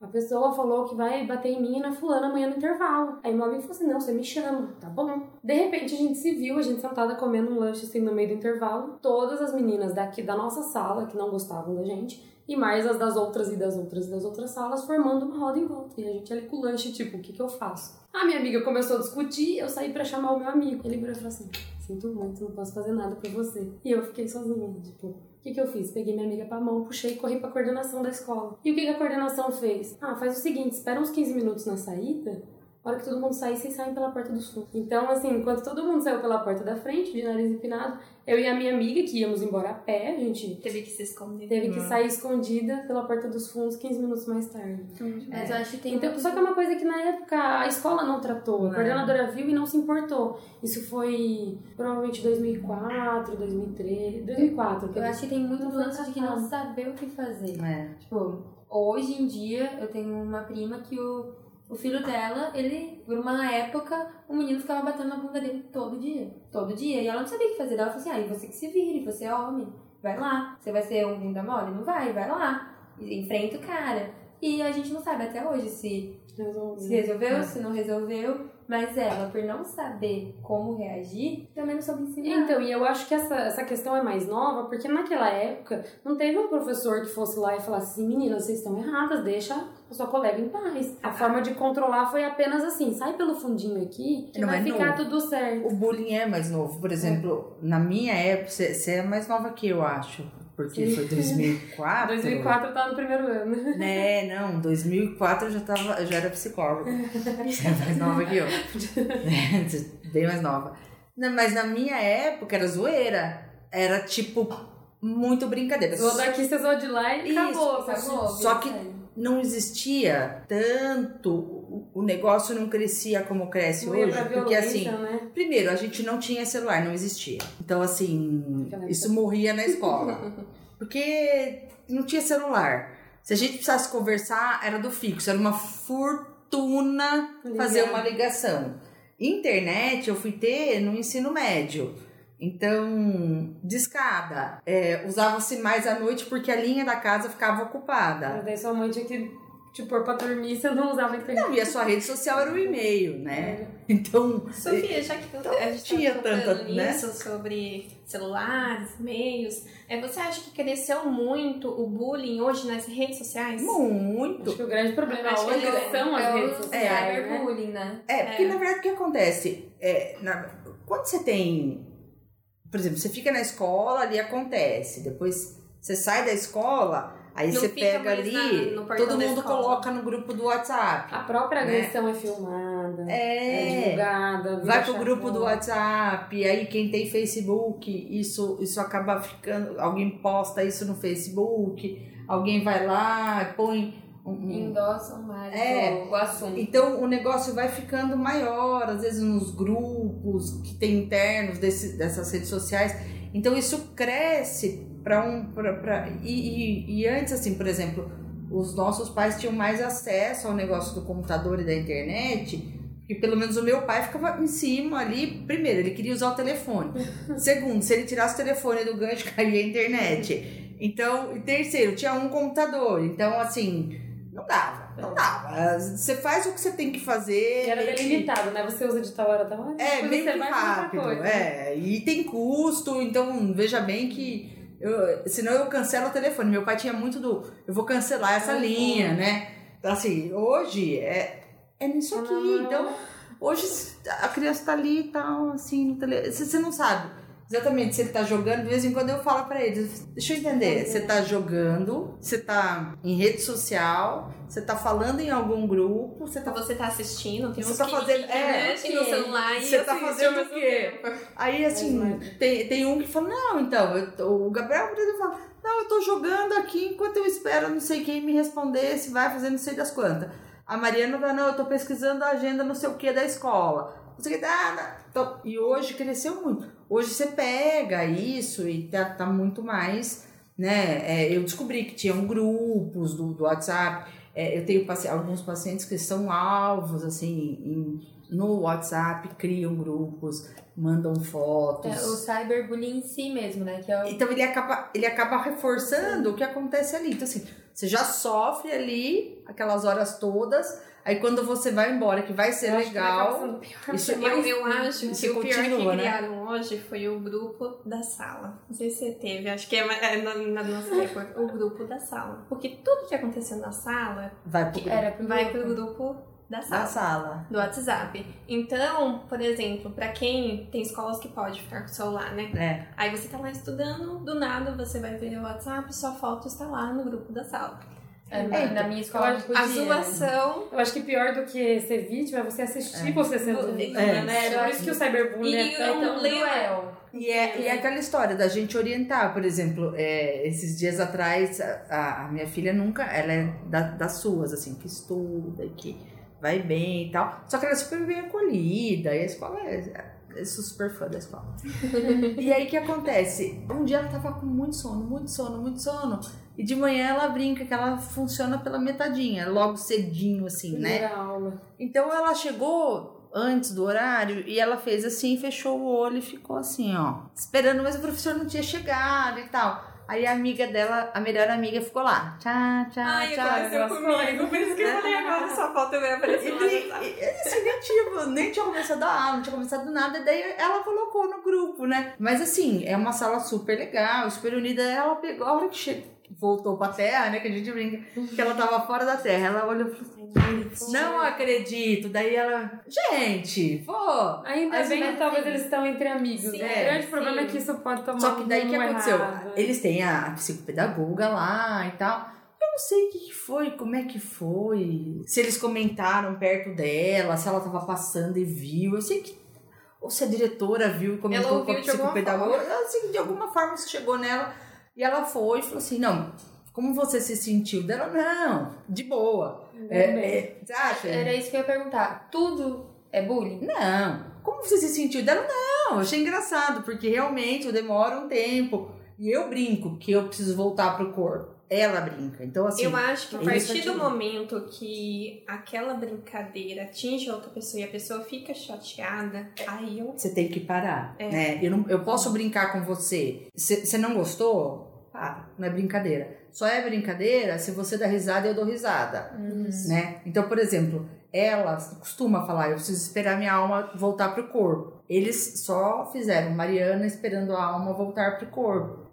A pessoa falou que vai bater em mim na fulana amanhã no intervalo. Aí meu amigo falou assim: não, você me chama, tá bom. De repente a gente se viu, a gente sentada comendo um lanche assim no meio do intervalo. Todas as meninas daqui da nossa sala que não gostavam da gente e mais as das outras e das outras e das outras salas, formando uma roda em volta. E a gente ali com o lanche, tipo, o que que eu faço? A minha amiga começou a discutir, eu saí pra chamar o meu amigo. Ele virou e falou assim: Sinto muito, não posso fazer nada por você. E eu fiquei sozinha, tipo, o que que eu fiz? Peguei minha amiga pra mão, puxei e corri pra coordenação da escola. E o que que a coordenação fez? Ah, faz o seguinte, espera uns 15 minutos na saída, a hora que todo mundo sair, vocês saem pela porta dos fundos. Então, assim, enquanto todo mundo saiu pela porta da frente, de nariz empinado, eu e a minha amiga, que íamos embora a pé, a gente
Teve que se esconder.
teve que sair escondida pela porta dos fundos 15 minutos mais tarde.
Mas eu acho que tem
Então,
muito
só que é uma coisa que na época a escola não tratou, a
Não.
coordenadora viu e não se importou. Isso foi provavelmente 2004, 2003, 2004.
Eu acho que tem muito lance de que não saber o que fazer.
É.
Tipo, hoje em dia eu tenho uma prima que o, o filho dela, ele, por uma época, o menino ficava batendo na bunda dele todo dia. Todo dia. E ela não sabia o que fazer. Ela falou assim: ah, e você que se vire, você é homem. Vai lá. Você vai ser um bunda mole? Não vai, vai lá. Enfrenta o cara. E a gente não sabe até hoje se se resolveu,
É.
se não resolveu. Mas ela, por não saber como reagir, também não soube ensinar.
Então, e eu acho que essa, essa questão é mais nova, porque naquela época não teve um professor que fosse lá e falasse assim, meninas, vocês estão erradas, deixa sua colega em paz. A forma de controlar foi apenas assim, sai pelo fundinho aqui, que
Não
vai
é
ficar
novo.
tudo certo.
O bullying é mais novo. Por exemplo, na minha época, você é mais nova que eu, acho. Porque foi 2004.
2004 eu tava no primeiro ano.
Né, não, 2004 eu já, tava, eu já era psicóloga. [laughs] Você é mais nova que eu. É [laughs] Bem mais nova. Não, mas na minha época era zoeira. Era tipo muito brincadeira.
Zoou daqui, você zoou de lá e
Isso,
acabou.
Acabou,
Só que. Não existia tanto, o- negócio não crescia como cresce
Não
hoje. Porque assim,
né?
Primeiro, a gente não tinha celular, não existia. Então, assim, isso morria na escola. [laughs] Porque não tinha celular. Se a gente precisasse conversar, era do fixo. Era uma fortuna fazer uma ligação. Internet eu fui ter no ensino médio. Então, discada. É, Usava-se mais à noite porque a linha da casa ficava ocupada.
Mas daí sua mãe tinha que te pôr pra dormir você não usava internet.
Não, e a sua rede social era o e-mail, né? Então,
Sofia, já que
Então,
a gente
tinha
tá
tanta, né?
nisso sobre celulares, e-mails, é, você acha que cresceu muito o bullying hoje nas redes sociais?
muito.
Acho que o grande problema
que
hoje
é-
são as
é
redes sociais, né?
cyberbullying, né?
É, porque
É.
na verdade o que acontece? É, na- quando você tem. Por exemplo, você fica na escola, ali acontece. Depois você sai da escola, aí
Não
você pega ali,
na-
todo mundo
escola.
coloca no grupo do WhatsApp.
A própria
Né?
agressão é filmada, é,
É.
divulgada.
Vai pro grupo do WhatsApp, aí quem tem Facebook, isso, isso acaba ficando. Alguém posta isso no Facebook, alguém vai lá, põe um-
Endossam mais
É.
o, o assunto.
Então o negócio vai ficando maior, às vezes nos grupos que tem internos desse, dessas redes sociais. Então isso cresce para um. Pra, pra- e, e, e antes, assim, por exemplo, os nossos pais tinham mais acesso ao negócio do computador e da internet. E pelo menos o meu pai ficava em cima ali. Primeiro, ele queria usar o telefone. [laughs] Segundo, se ele tirasse o telefone do gancho, [laughs] caía a internet. Então, e terceiro, tinha um computador. Então, assim, não dava. Não dava. Você faz o que você tem que fazer.
Que era delimitado, né? Você usa de tal hora, tal hora.
É,
outra
rápido.
coisa.
É, e tem custo, então veja bem que. Eu, senão eu cancelo o telefone. Meu pai tinha muito do. Eu vou cancelar essa
Uhum.
linha, né? Então, assim, hoje é, é nisso
Tá
aqui.
mão.
Então, Hoje a criança tá ali e tal, assim, no tele... você você não sabe exatamente se ele tá jogando. De vez em quando eu falo pra ele, deixa eu entender, você tá jogando, você tá em rede social, você tá falando em algum grupo, você tá
Então você tá assistindo, tem
Você
uns
tá fazendo-
que
é,
no celular e
Você tá
assistem
fazendo o quê? Aí, assim, tem, tem um que fala, não, então, eu tô- o Gabriel, por exemplo, fala, não, eu tô jogando aqui enquanto eu espero não sei quem me responder se vai fazer não sei das quantas. A Mariana fala, não, eu tô pesquisando a agenda não sei o que da escola. Não sei o que, ah, não. Então, e hoje cresceu muito. Hoje você pega isso e tá, tá muito mais, né? É, eu descobri que tinham grupos do, do WhatsApp. É, eu tenho paci- alguns pacientes que são alvos, assim, em- no WhatsApp, criam grupos, mandam fotos.
É, o cyberbullying em si mesmo, né? Que é o...
Então ele acaba, ele acaba reforçando o que acontece ali. Então, assim, você já sofre ali aquelas horas todas. Aí quando você vai embora, que vai ser
Eu vai
legal.
pior.
Isso,
Eu, eu acho
isso
que o pior
continua,
que
né?
criaram hoje foi o grupo da sala. Não sei se você teve, acho que é, é na, na nossa época, o grupo da sala. Porque tudo que aconteceu na sala
vai pro grupo
Era pro
vai
grupo.
pro grupo da
da
sala.
sala.
Do WhatsApp. Então, por exemplo, pra quem tem escolas que pode ficar com o celular, né?
É.
Aí você tá lá estudando, do nada você vai ver o WhatsApp, sua foto está lá no grupo da sala.
É, na- na minha escola
Eu
não
acho-
podia.
A zoação
Eu acho que pior do que ser vítima é você assistir
É.
você sendo
É.
vítima,
É.
né? Por isso que o cyberbullying
E
é tão...
um duel.
E é, e é aquela história da gente orientar, por exemplo, é, esses dias atrás, a, a minha filha nunca, ela é da- das suas, assim, que estuda, que vai bem e tal. Só que ela é super bem acolhida, e a escola é. Eu sou super fã da escola. [laughs] e aí o que acontece? Um dia ela tava com muito sono, muito sono, muito sono. E de manhã ela brinca que ela funciona pela metadinha, logo cedinho, assim, né?
Primeira aula.
Então ela chegou antes do horário e ela fez assim, fechou o olho e ficou assim, ó, esperando, mas o professor não tinha chegado e tal. Aí a amiga dela, a melhor amiga, ficou lá. Tchá, tchá,
Ai,
tchá.
aconteceu comigo, por isso que eu falei agora, sua foto vai
E,
aparecer lá
assim, nem tinha, nem tinha começado a aula, não tinha começado nada, e daí ela colocou no grupo, né? Mas assim, é uma sala super legal, super unida. Ela pegou, a hora que chegou, voltou pra terra, né? Que a gente brinca, que ela tava fora da terra. Ela olhou e falou assim, não acredito. Daí ela, gente, pô.
Ainda bem que talvez
assim,
eles estão entre amigos.
sim,
né?
é,
o grande
sim.
problema é que isso pode tomar
Só que daí o que aconteceu?
errado?
Eles têm a psicopedagoga lá e tal. Eu não sei o que, que foi, como é que foi. Se eles comentaram perto dela, se ela tava passando e viu. Eu sei que. Ou se a diretora viu e comentou
Ela
com a
ouviu de alguma
psicopedagoga. Eu sei que de alguma forma isso chegou nela. E ela foi e falou assim: não. Como você se sentiu dela? Não, de boa. É, é, você acha?
Era isso que eu ia perguntar. Tudo é bullying?
Não. Como você se sentiu dela? Não, achei engraçado, porque realmente eu demoro um tempo. E eu brinco que eu preciso voltar pro corpo. Ela brinca. Então, assim.
Eu acho que a
eles
partir do momento que aquela brincadeira atinge outra pessoa e a pessoa fica chateada, aí eu.
Você tem que parar,
É.
né? Eu, não, eu posso brincar com você. Você não gostou? Para, não é brincadeira. Só é brincadeira se você dá risada e eu dou risada, né? Então, por exemplo, ela costuma falar, eu preciso esperar minha alma voltar pro corpo. Eles só fizeram Mariana esperando a alma voltar pro corpo.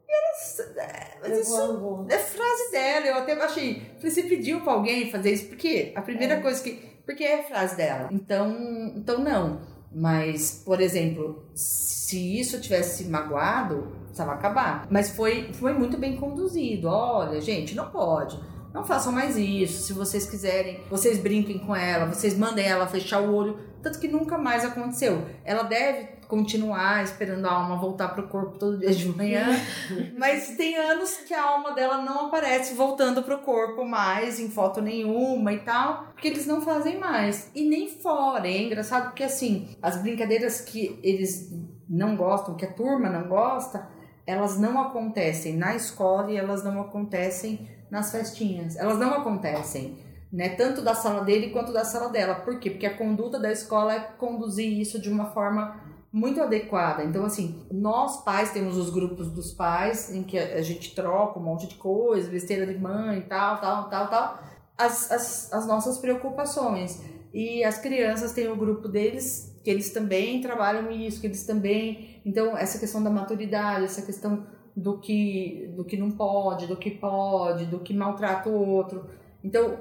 É, mas
Eu
isso é frase dela, eu até achei. Você pediu pra alguém fazer isso? Por quê? A primeira
É.
coisa que. Porque é frase dela. Então, então não. Mas, por exemplo, se isso tivesse magoado, precisava acabar. Mas foi, foi muito bem conduzido. Olha, gente, não pode. Não façam mais isso. Se vocês quiserem, vocês brinquem com ela, vocês mandem ela fechar o olho. Tanto que nunca mais aconteceu. Ela deve continuar esperando a alma voltar pro corpo todo dia de manhã. [laughs] Mas tem anos que a alma dela não aparece voltando pro corpo mais, em foto nenhuma e tal, porque eles não fazem mais. E nem fora. É engraçado porque, assim, as brincadeiras que eles não gostam, que a turma não gosta, elas não acontecem na escola e elas não acontecem nas festinhas. Elas não acontecem. Né, tanto da sala dele quanto da sala dela. Por quê? Porque a conduta da escola é conduzir isso de uma forma muito adequada. Então, assim, nós pais temos os grupos dos pais, em que a gente troca um monte de coisa, besteira de mãe tal, tal, tal, tal. As, as, as nossas preocupações. E as crianças têm o grupo deles, que eles também trabalham isso, que eles também. Então, essa questão da maturidade, essa questão do que, do que não pode, do que pode, do que maltrata o outro. Então,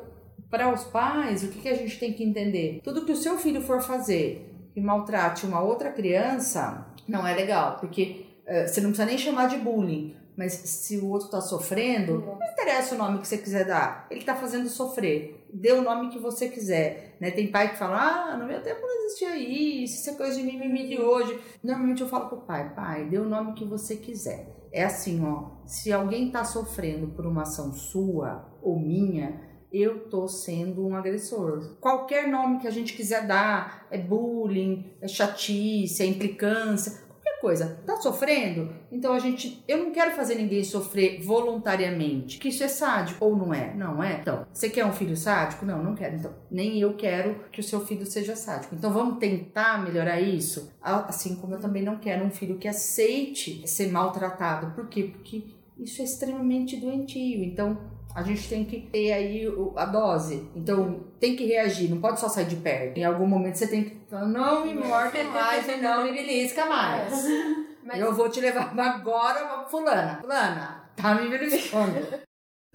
para os pais, o que, que a gente tem que entender? Tudo que o seu filho for fazer que maltrate uma outra criança, não é legal, porque eh, você não precisa nem chamar de bullying. Mas se o outro tá sofrendo, não interessa o nome que você quiser dar. Ele tá fazendo sofrer. Dê o nome que você quiser. Né? Tem pai que fala, ah, no meu tempo não existia isso, isso é coisa de mimimi de hoje. Normalmente eu falo pro pai, pai, dê o nome que você quiser. É assim, ó, se alguém tá sofrendo por uma ação sua ou minha, eu tô sendo um agressor. Qualquer nome que a gente quiser dar, é bullying, é chatice, é implicância, qualquer coisa. Tá sofrendo? Então a gente, eu não quero fazer ninguém sofrer voluntariamente. Que isso é sádico ou não é? Não é. Então, você quer um filho sádico? Não, não quero. Então, nem eu quero que o seu filho seja sádico. Então vamos tentar melhorar isso, assim como eu também não quero um filho que aceite ser maltratado. Por quê? Porque isso é extremamente doentio. Então, a gente tem que ter aí a dose. Então, tem que reagir, não pode só sair de perto. Em algum momento você tem que falar, não me morde mais e não me belisca mais. [laughs]
Mas,
Eu vou te levar [laughs] agora pra fulana. Fulana, tá me beliscando.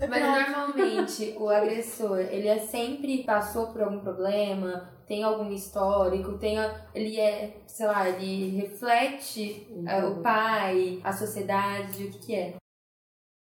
mas normalmente o agressor, ele é sempre passou por algum problema, tem algum histórico, tem ele é, sei lá, ele reflete eh, o pai, a sociedade, o que que é.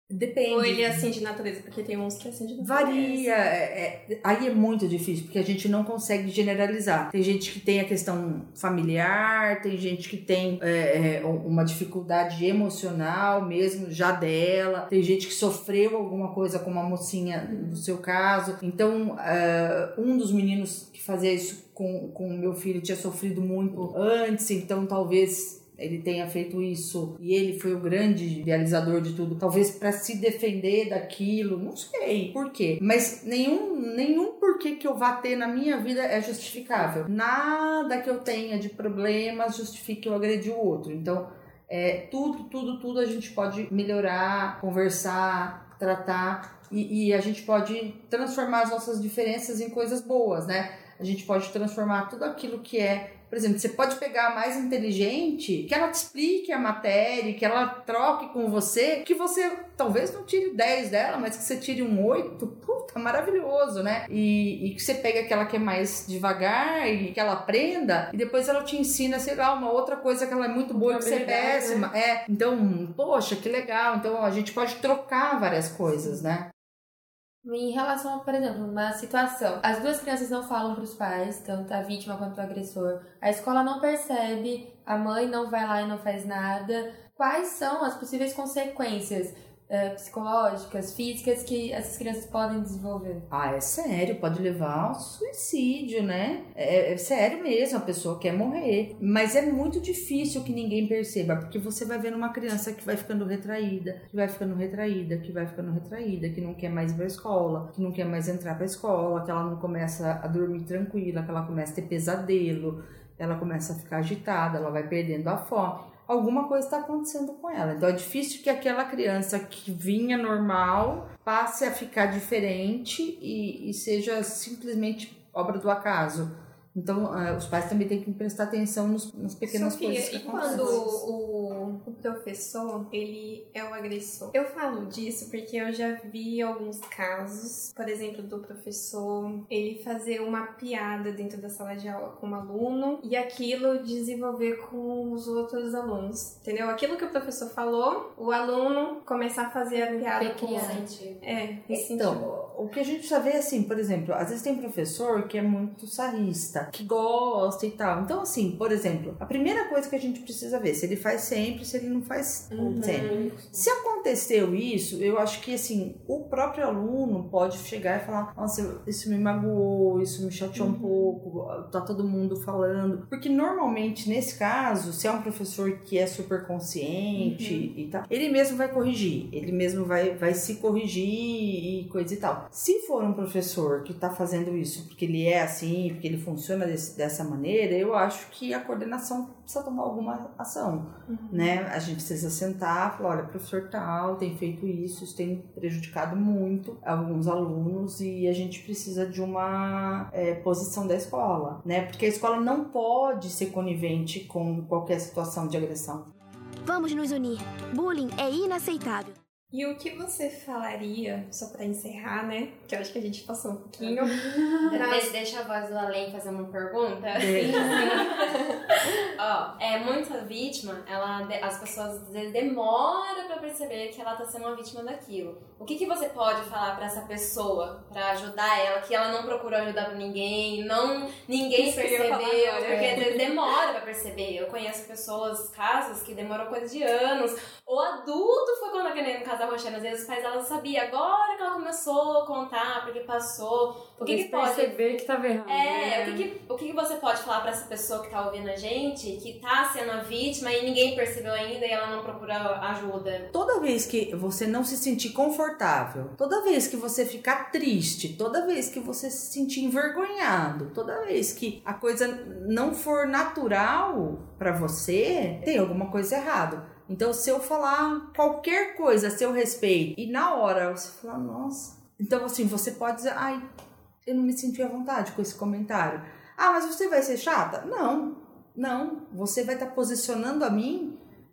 Depende.
Ou ele é assim de natureza, porque tem uns que é assim de natureza.
Varia, é- é- aí é muito difícil, porque a gente não consegue generalizar. Tem gente que tem a questão familiar, tem gente que tem é, é, uma dificuldade emocional mesmo, já dela, tem gente que sofreu alguma coisa com uma mocinha no seu caso. Então, é, um dos meninos que fazia isso com com o meu filho tinha sofrido muito antes, então talvez ele tenha feito isso e ele foi o grande realizador de tudo, talvez para se defender daquilo, não sei por quê, mas nenhum nenhum porquê que eu vá ter na minha vida é justificável. Nada que eu tenha de problemas justifique eu agredir o outro. Então, é, tudo, tudo, tudo a gente pode melhorar, conversar, tratar e, e a gente pode transformar as nossas diferenças em coisas boas, né? A gente pode transformar tudo aquilo que é por exemplo, você pode pegar a mais inteligente, que ela te explique a matéria, que ela troque com você, que você talvez não tire 10 dela, mas que você tire um 8, puta, maravilhoso, né? E, e que você pegue aquela que é mais devagar e que ela aprenda, e depois ela te ensina, sei lá, uma outra coisa que ela é muito boa e que você é
Habilidade,
péssima. É, então, poxa, que legal. Então a gente pode trocar várias coisas, né?
Em relação por exemplo, uma situação, as duas crianças não falam para os pais, tanto a vítima quanto o agressor, a escola não percebe, a mãe não vai lá e não faz nada. Quais são as possíveis consequências eh, psicológicas, físicas que essas crianças podem desenvolver?
Ah, é sério, pode levar ao suicídio, né? É, é sério mesmo, a pessoa quer morrer. Mas é muito difícil que ninguém perceba, porque você vai vendo uma criança que vai ficando retraída, que vai ficando retraída, que vai ficando retraída, que não quer mais ir pra escola, que não quer mais entrar pra escola, que ela não começa a dormir tranquila, que ela começa a ter pesadelo, ela começa a ficar agitada, ela vai perdendo a fome alguma coisa está acontecendo com ela. Então é difícil que aquela criança que vinha normal passe a ficar diferente e, e seja simplesmente obra do acaso. Então eh, os pais também têm que prestar atenção nos, nas pequenas
Sofia,
coisas que
e quando o, o professor, ele é o agressor? Eu falo disso porque eu já vi alguns casos, por exemplo, do professor, ele fazer uma piada dentro da sala de aula com um aluno e aquilo desenvolver com os outros alunos, entendeu? Aquilo que o professor falou, o aluno começar a fazer a piada com
Recriar.
É, nesse sentido.
Então, o que a gente já vê é assim, por exemplo, às vezes tem professor que é muito sarrista, que gosta e tal. Então, assim, por exemplo, a primeira coisa que a gente precisa ver, se ele faz sempre, se ele não faz sempre. Se aconteceu isso, eu acho que assim, o próprio aluno pode chegar e falar: Nossa, isso me magoou, isso me chateou um pouco, tá todo mundo falando. Porque normalmente, nesse caso, se é um professor que é super consciente e tal, ele mesmo vai corrigir, ele mesmo vai, vai se corrigir e coisa e tal. Se for um professor que tá fazendo isso porque ele é assim, porque ele funciona desse- dessa maneira, eu acho que a coordenação precisa tomar alguma ação né? A gente precisa sentar e falar, olha, professor tal tem feito isso, isso tem prejudicado muito alguns alunos e a gente precisa de uma é, posição da escola, né? Porque a escola não pode ser conivente com qualquer situação de agressão.
Vamos nos unir. Bullying é inaceitável.
E o que você falaria, só pra encerrar, né? Que eu acho que a gente passou um pouquinho. [laughs]
De- Deixa a voz do além fazer uma pergunta. [laughs] Ó, é muita vítima, ela, as pessoas às vezes demoram pra perceber que ela tá sendo uma vítima daquilo. O que, que você pode falar pra essa pessoa pra ajudar ela, que ela não procurou ajuda pra ninguém, não ninguém
Isso
percebeu,
agora.
porque vezes demora pra perceber. Eu conheço pessoas, casos que demorou coisa de anos. O adulto foi quando querendo casar roxando, às vezes os pais dela não sabiam, agora que ela começou a contar, porque passou. O que, que pode
perceber que tava errado.
é,
né?
o que, que, o que que você pode falar pra essa pessoa que tá ouvindo a gente, que tá sendo a vítima e ninguém percebeu ainda e ela não procurou ajuda?
Toda vez que você não se sentir confortável, toda vez que você ficar triste, toda vez que você se sentir envergonhado, toda vez que a coisa não for natural pra você, tem alguma coisa errada. Então, se eu falar qualquer coisa a seu respeito e na hora você falar, nossa. Então, assim, você pode dizer, ai, eu não me senti à vontade com esse comentário. Ah, mas você vai ser chata? Não, não. Você vai estar posicionando a mim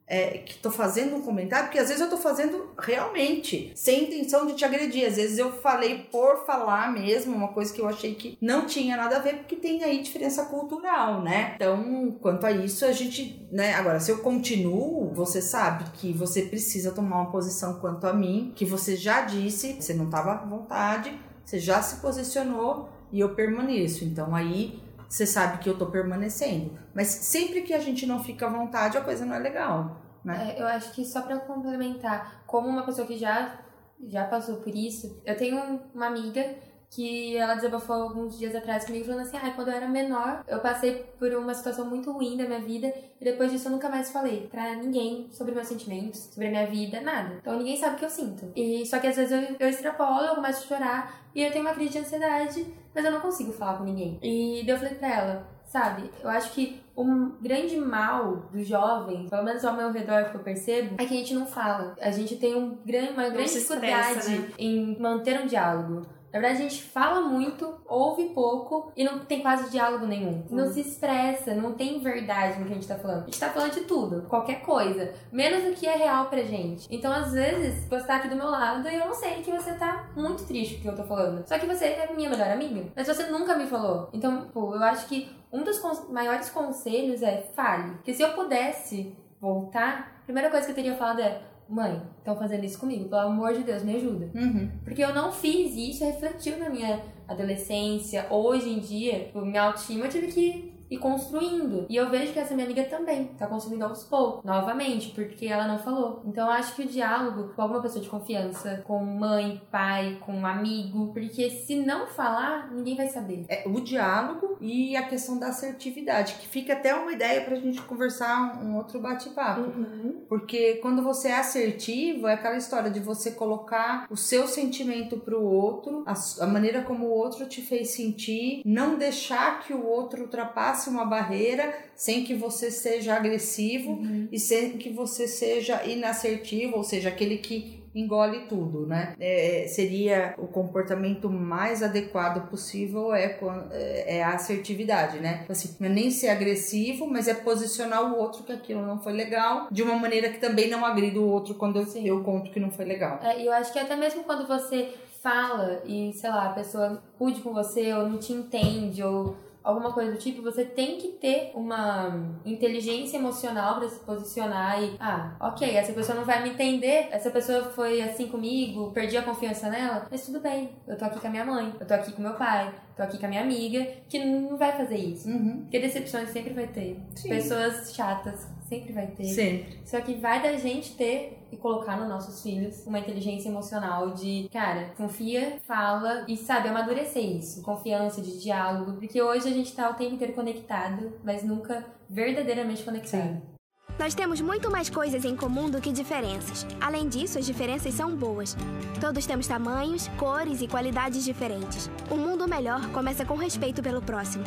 é, que tô fazendo um comentário, porque às vezes eu tô fazendo realmente, sem intenção de te agredir. Às vezes eu falei por falar mesmo, uma coisa que eu achei que não tinha nada a ver, porque tem aí diferença cultural, né? Então, quanto a isso, a gente, né? Agora, se eu continuo, você sabe que você precisa tomar uma posição quanto a mim, que você já disse, você não tava à vontade, você já se posicionou e eu permaneço. Então aí você sabe que eu tô permanecendo. Mas sempre que a gente não fica à vontade, a coisa não é legal, né?
É, eu acho que só pra complementar, como uma pessoa que já, já passou por isso, eu tenho uma amiga que ela desabafou alguns dias atrás comigo falando assim, ah, quando eu era menor, eu passei por uma situação muito ruim da minha vida e depois disso eu nunca mais falei pra ninguém sobre meus sentimentos, sobre a minha vida, nada. Então ninguém sabe o que eu sinto. E só que às vezes eu, eu extrapolo, eu começo a chorar e eu tenho uma crise de ansiedade, mas eu não consigo falar com ninguém. E daí eu falei pra ela, sabe, eu acho que um grande mal do jovem, pelo menos ao meu redor que eu percebo, é que a gente não fala. A gente tem um grande, uma grande dificuldade
né?
em manter um diálogo. Na verdade, a gente fala muito, ouve pouco e não tem quase diálogo nenhum. Não se expressa, não tem verdade no que a gente tá falando. A gente tá falando de tudo, qualquer coisa, menos o que é real pra gente. Então, às vezes, você tá aqui do meu lado e eu não sei que você tá muito triste com o que eu tô falando. Só que você é minha melhor amiga, mas você nunca me falou. Então, pô, eu acho que um dos cons- maiores conselhos é fale. Porque se eu pudesse voltar, a primeira coisa que eu teria falado é: mãe, estão fazendo isso comigo, pelo amor de Deus, me ajuda.
Uhum.
Porque eu não fiz isso, refletiu na minha adolescência. Hoje em dia, tipo, minha autoestima eu tive que ir construindo. E eu vejo que essa minha amiga também tá construindo aos poucos, novamente, porque ela não falou. Então eu acho que o diálogo com alguma pessoa de confiança, com mãe, pai, com um amigo, porque se não falar, ninguém vai saber.
É o diálogo e a questão da assertividade, que fica até uma ideia pra gente conversar um outro bate-papo.
Uhum.
Porque quando você é assertivo, é aquela história de você colocar o seu sentimento pro outro, a, a maneira como o outro te fez sentir, não deixar que o outro ultrapasse uma barreira sem que você seja agressivo e sem que você seja inassertivo, ou seja, aquele que engole tudo, né? É, seria o comportamento mais adequado possível é, quan- é a assertividade, né? Assim, não é nem ser agressivo, mas é posicionar o outro que aquilo não foi legal, de uma maneira que também não agrida o outro quando eu, eu conto que não foi legal.
É, eu acho que até mesmo quando você fala e, sei lá, a pessoa pude com você ou não te entende ou alguma coisa do tipo, você tem que ter uma inteligência emocional pra se posicionar e, ah, ok, essa pessoa não vai me entender, essa pessoa foi assim comigo, perdi a confiança nela, mas tudo bem, eu tô aqui com a minha mãe, eu tô aqui com meu pai, tô aqui com a minha amiga, que não vai fazer isso.
Uhum.
Porque decepções sempre vai ter.
Sim.
Pessoas chatas sempre vai ter.
Sempre.
Só que vai da gente ter e colocar nos nossos filhos uma inteligência emocional de, cara, confia, fala e sabe amadurecer isso. Confiança, de diálogo. Porque hoje a gente tá o tempo inteiro conectado, mas nunca verdadeiramente conectado.
Nós temos muito mais coisas em comum do que diferenças. Além disso, as diferenças são boas. Todos temos tamanhos, cores e qualidades diferentes. Um mundo melhor começa com respeito pelo próximo.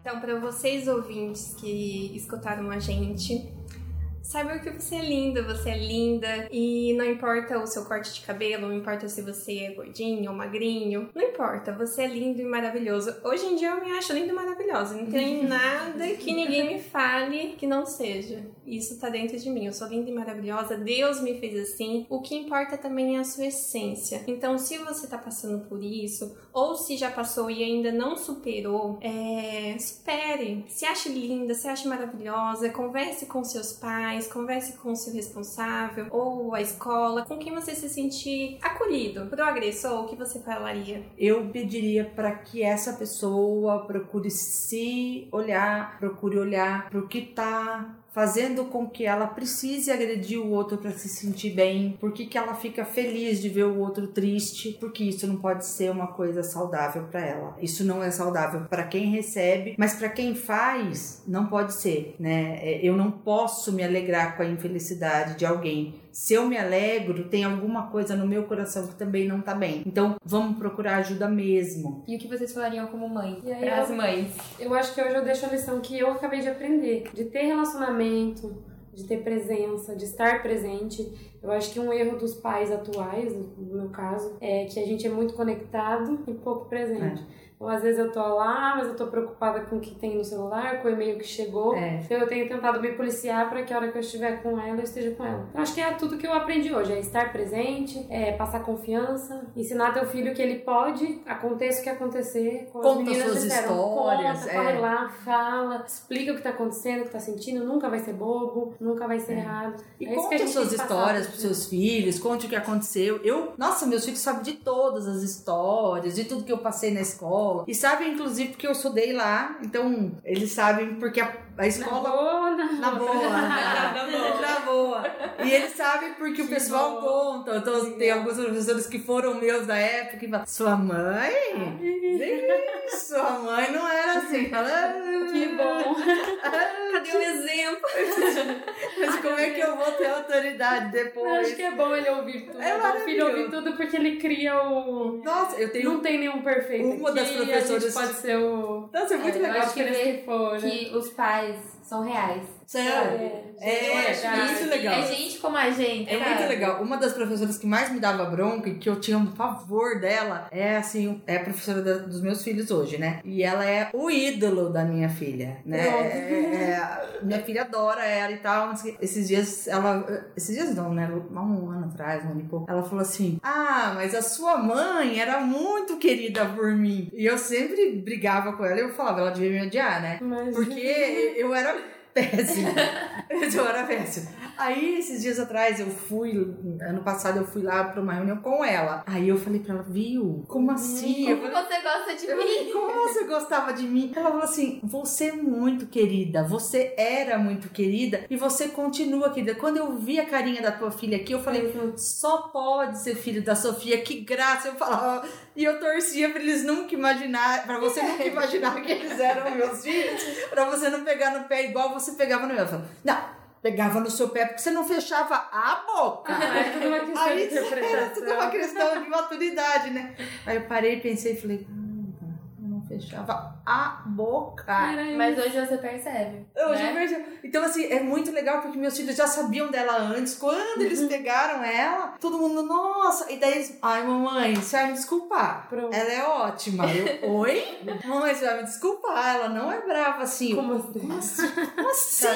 Então, para vocês ouvintes que escutaram a gente, saiba que você é lindo, você é linda e não importa o seu corte de cabelo, não importa se você é gordinho ou magrinho, não importa, você é lindo e maravilhoso. Hoje em dia eu me acho linda e maravilhosa, não tem [laughs] nada que ninguém me fale que não seja. Isso tá dentro de mim. Eu sou linda e maravilhosa, Deus me fez assim. O que importa também é a sua essência. Então, se você tá passando por isso, ou se já passou e ainda não superou, é, supere. Se ache linda, se ache maravilhosa, converse com seus pais, converse com seu responsável ou a escola, com quem você se sentir acolhido. Pro agressor, o que você falaria?
Eu pediria para que essa pessoa procure se olhar, procure olhar para o que tá fazendo com que ela precise agredir o outro para se sentir bem, por que que ela fica feliz de ver o outro triste, porque isso não pode ser uma coisa saudável para ela. Isso não é saudável para quem recebe, mas para quem faz não pode ser, né? É, Eu não posso me alegrar com a infelicidade de alguém. Se eu me alegro, tem alguma coisa no meu coração que também não tá bem. Então, vamos procurar ajuda mesmo.
E o que vocês falariam como mãe?
E aí eu-
as mães.
Eu acho que hoje eu deixo a lição que eu acabei de aprender. De ter relacionamento, de ter presença, de estar presente. Eu acho que um erro dos pais atuais, no meu caso, é que a gente é muito conectado e pouco presente. Então, às vezes eu tô lá, mas eu tô preocupada com o que tem no celular, com o e-mail que chegou.
É.
Então eu tenho tentado me policiar para que a hora que eu estiver com ela, eu esteja com ela. Então acho que é tudo que eu aprendi hoje, é estar presente, é passar confiança, ensinar teu filho que ele pode, aconteça o que acontecer.
Conta suas
disseram,
histórias,
Conta,
é.
corre lá, fala, explica o que tá acontecendo, o que tá sentindo, nunca vai ser bobo, nunca vai ser errado.
E
é isso que a
conte
gente
suas histórias
pros
seus filhos, conte o que aconteceu. Eu, nossa, meus filhos sabem de todas as histórias, de tudo que eu passei na escola. E sabem, inclusive, porque eu estudei lá. Então, eles sabem porque a, a
Na
escola.
boa, na
Na boa, [laughs] né? na boa. E eles sabem porque o pessoal conta. Então, tem alguns professores que foram meus da época e falam: Sua mãe? Sua mãe não era assim. Fala,
Que bom.
Cadê o exemplo? [laughs]
Mas como é que eu vou ter autoridade
Eu
depois?
acho que é bom ele ouvir tudo.
É
o filho ouvir tudo porque ele cria o.
Nossa, eu tenho.
Não tem nenhum perfeito.
Uma das professoras-
A gente pode ser o.
Nossa, é muito
É, eu
legal.
acho que
que for, né?
que os pais são reais.
Sério. É,
Eu acho
é muito legal.
É gente como a gente.
É muito
sabe?
legal. Uma das professoras que mais me dava bronca e que eu tinha um pavor dela é assim, é a professora da- dos meus filhos hoje, né? E ela é o ídolo da minha filha, né? É- é- minha filha adora ela e tal. Esses dias ela. Esses dias não, né? Há um ano atrás, um ano e pouco. Ela falou assim: Ah, mas a sua mãe era muito querida por mim. E eu sempre brigava com ela e eu falava, ela devia me odiar, né?
Mas...
Porque eu era [laughs] péssima. eu era péssima. Aí, esses dias atrás, eu fui, ano passado, eu fui lá pra uma reunião com ela. Aí eu falei pra ela, viu? Como assim? Eu
Como
falei,
você gosta de mim?
como você gostava de mim? Ela falou assim: você é muito querida, você era muito querida e você continua querida. Quando eu vi a carinha da tua filha aqui, eu falei: só pode ser filho da Sofia, que graça. Eu falava, e eu torcia pra eles nunca imaginar, pra você nunca [laughs] imaginar que eles eram meus filhos, pra você não pegar no pé igual você pegava no meu. Eu falei, não. Pegava no seu pé porque você não fechava a boca.
É tudo uma questão de
Aí era
interpretação.
tudo uma questão de maturidade, né? Aí eu parei, pensei e falei, "Caramba, eu fechava a boca.
Era
Mas hoje você percebe.
Eu
né?
já vejo. Então, assim, é muito legal porque meus filhos já sabiam dela antes. Quando eles pegaram ela, todo mundo, nossa. E daí eles, ai, mamãe, você vai me desculpar.
Pronto.
Ela é ótima. Eu, oi? Mamãe, você vai me desculpar. Ela não é brava assim.
Como assim?
Como assim? [laughs] Como assim?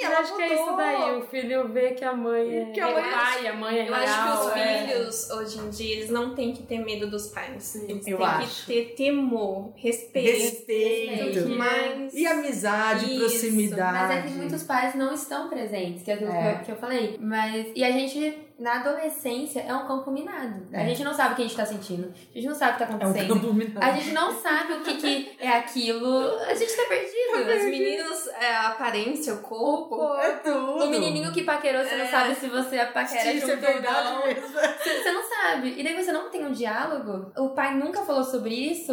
Eu
Ela
acho que é isso
mudou.
daí, o filho vê que a mãe é,
Que a mãe é-
pai, a mãe é
Eu
real.
acho que os
é.
filhos, hoje em dia, eles não têm que ter medo dos pais. Eles
Eu
têm
acho.
que ter temor, respeito.
Respeito.
Mas...
E amizade,
Isso.
proximidade.
Mas é que muitos pais não estão presentes, que é aquilo
É.
que, eu, que eu falei. Mas, e a gente, na adolescência, é um campo minado. A
É.
gente não sabe o que a gente tá sentindo. A gente não sabe o que tá
É um
acontecendo.
campo minado.
A gente não sabe o que, que é aquilo. A gente tá perdido.
Os meninos, é, a aparência, o corpo.
É tudo.
O menininho que paquerou, você não sabe se você é paquera
Isso é
junto ou
verdade
não.
mesmo.
Você, você não sabe. E daí você não tem um diálogo. O pai nunca falou sobre isso.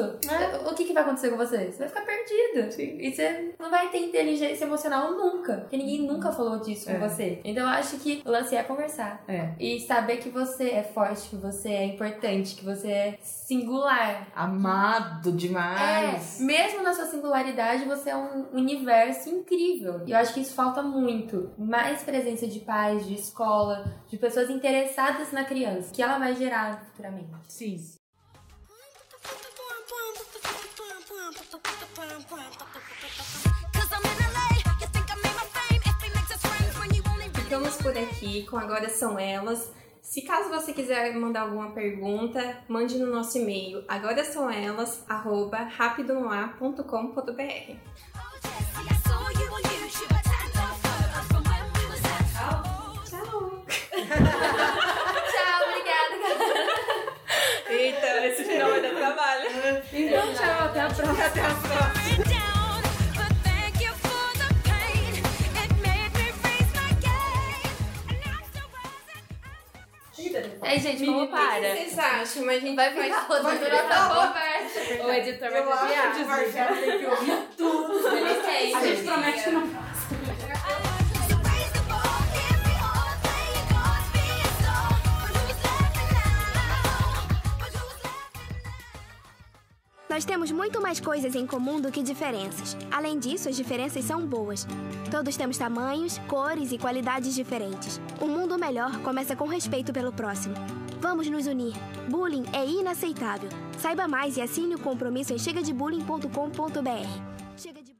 O que, que vai acontecer com você? Você vai ficar perdido. E você não vai ter inteligência emocional nunca. Porque ninguém nunca falou disso com
É.
você. Então eu acho que o lance é conversar.
É.
E saber que você é forte, que você é importante, que você é singular.
Amado demais.
É, mesmo na sua singularidade, você é um universo incrível. E eu acho que isso falta muito. Mais presença de pais, de escola, de pessoas interessadas na criança, que ela vai gerar futuramente.
Sim.
Cause I'm in LA,
por aqui com Agora São Elas. Se caso você quiser mandar alguma pergunta, mande no nosso e-mail agora são elas rapidonoar.com.br. Tchau,
obrigada.
Eita, esse final vai dar trabalho.
Então, tchau, até a próxima.
Até a próxima.
Aí, gente, vamos
O que
para.
vocês acham? Mas a gente
Vai ficar rodando nossa conversa.
O editor vai
Eu acho
desviar.
que o Marcelo tem que ouvir tudo.
Ele.
A gente promete que não
So
Nós temos muito mais coisas em comum do que diferenças. Além disso, as diferenças são boas. Todos temos tamanhos, cores e qualidades diferentes. Um mundo melhor começa com respeito pelo próximo. Vamos nos unir. Bullying é inaceitável. Saiba mais e assine o compromisso em chegadebullying.com.br. Chega de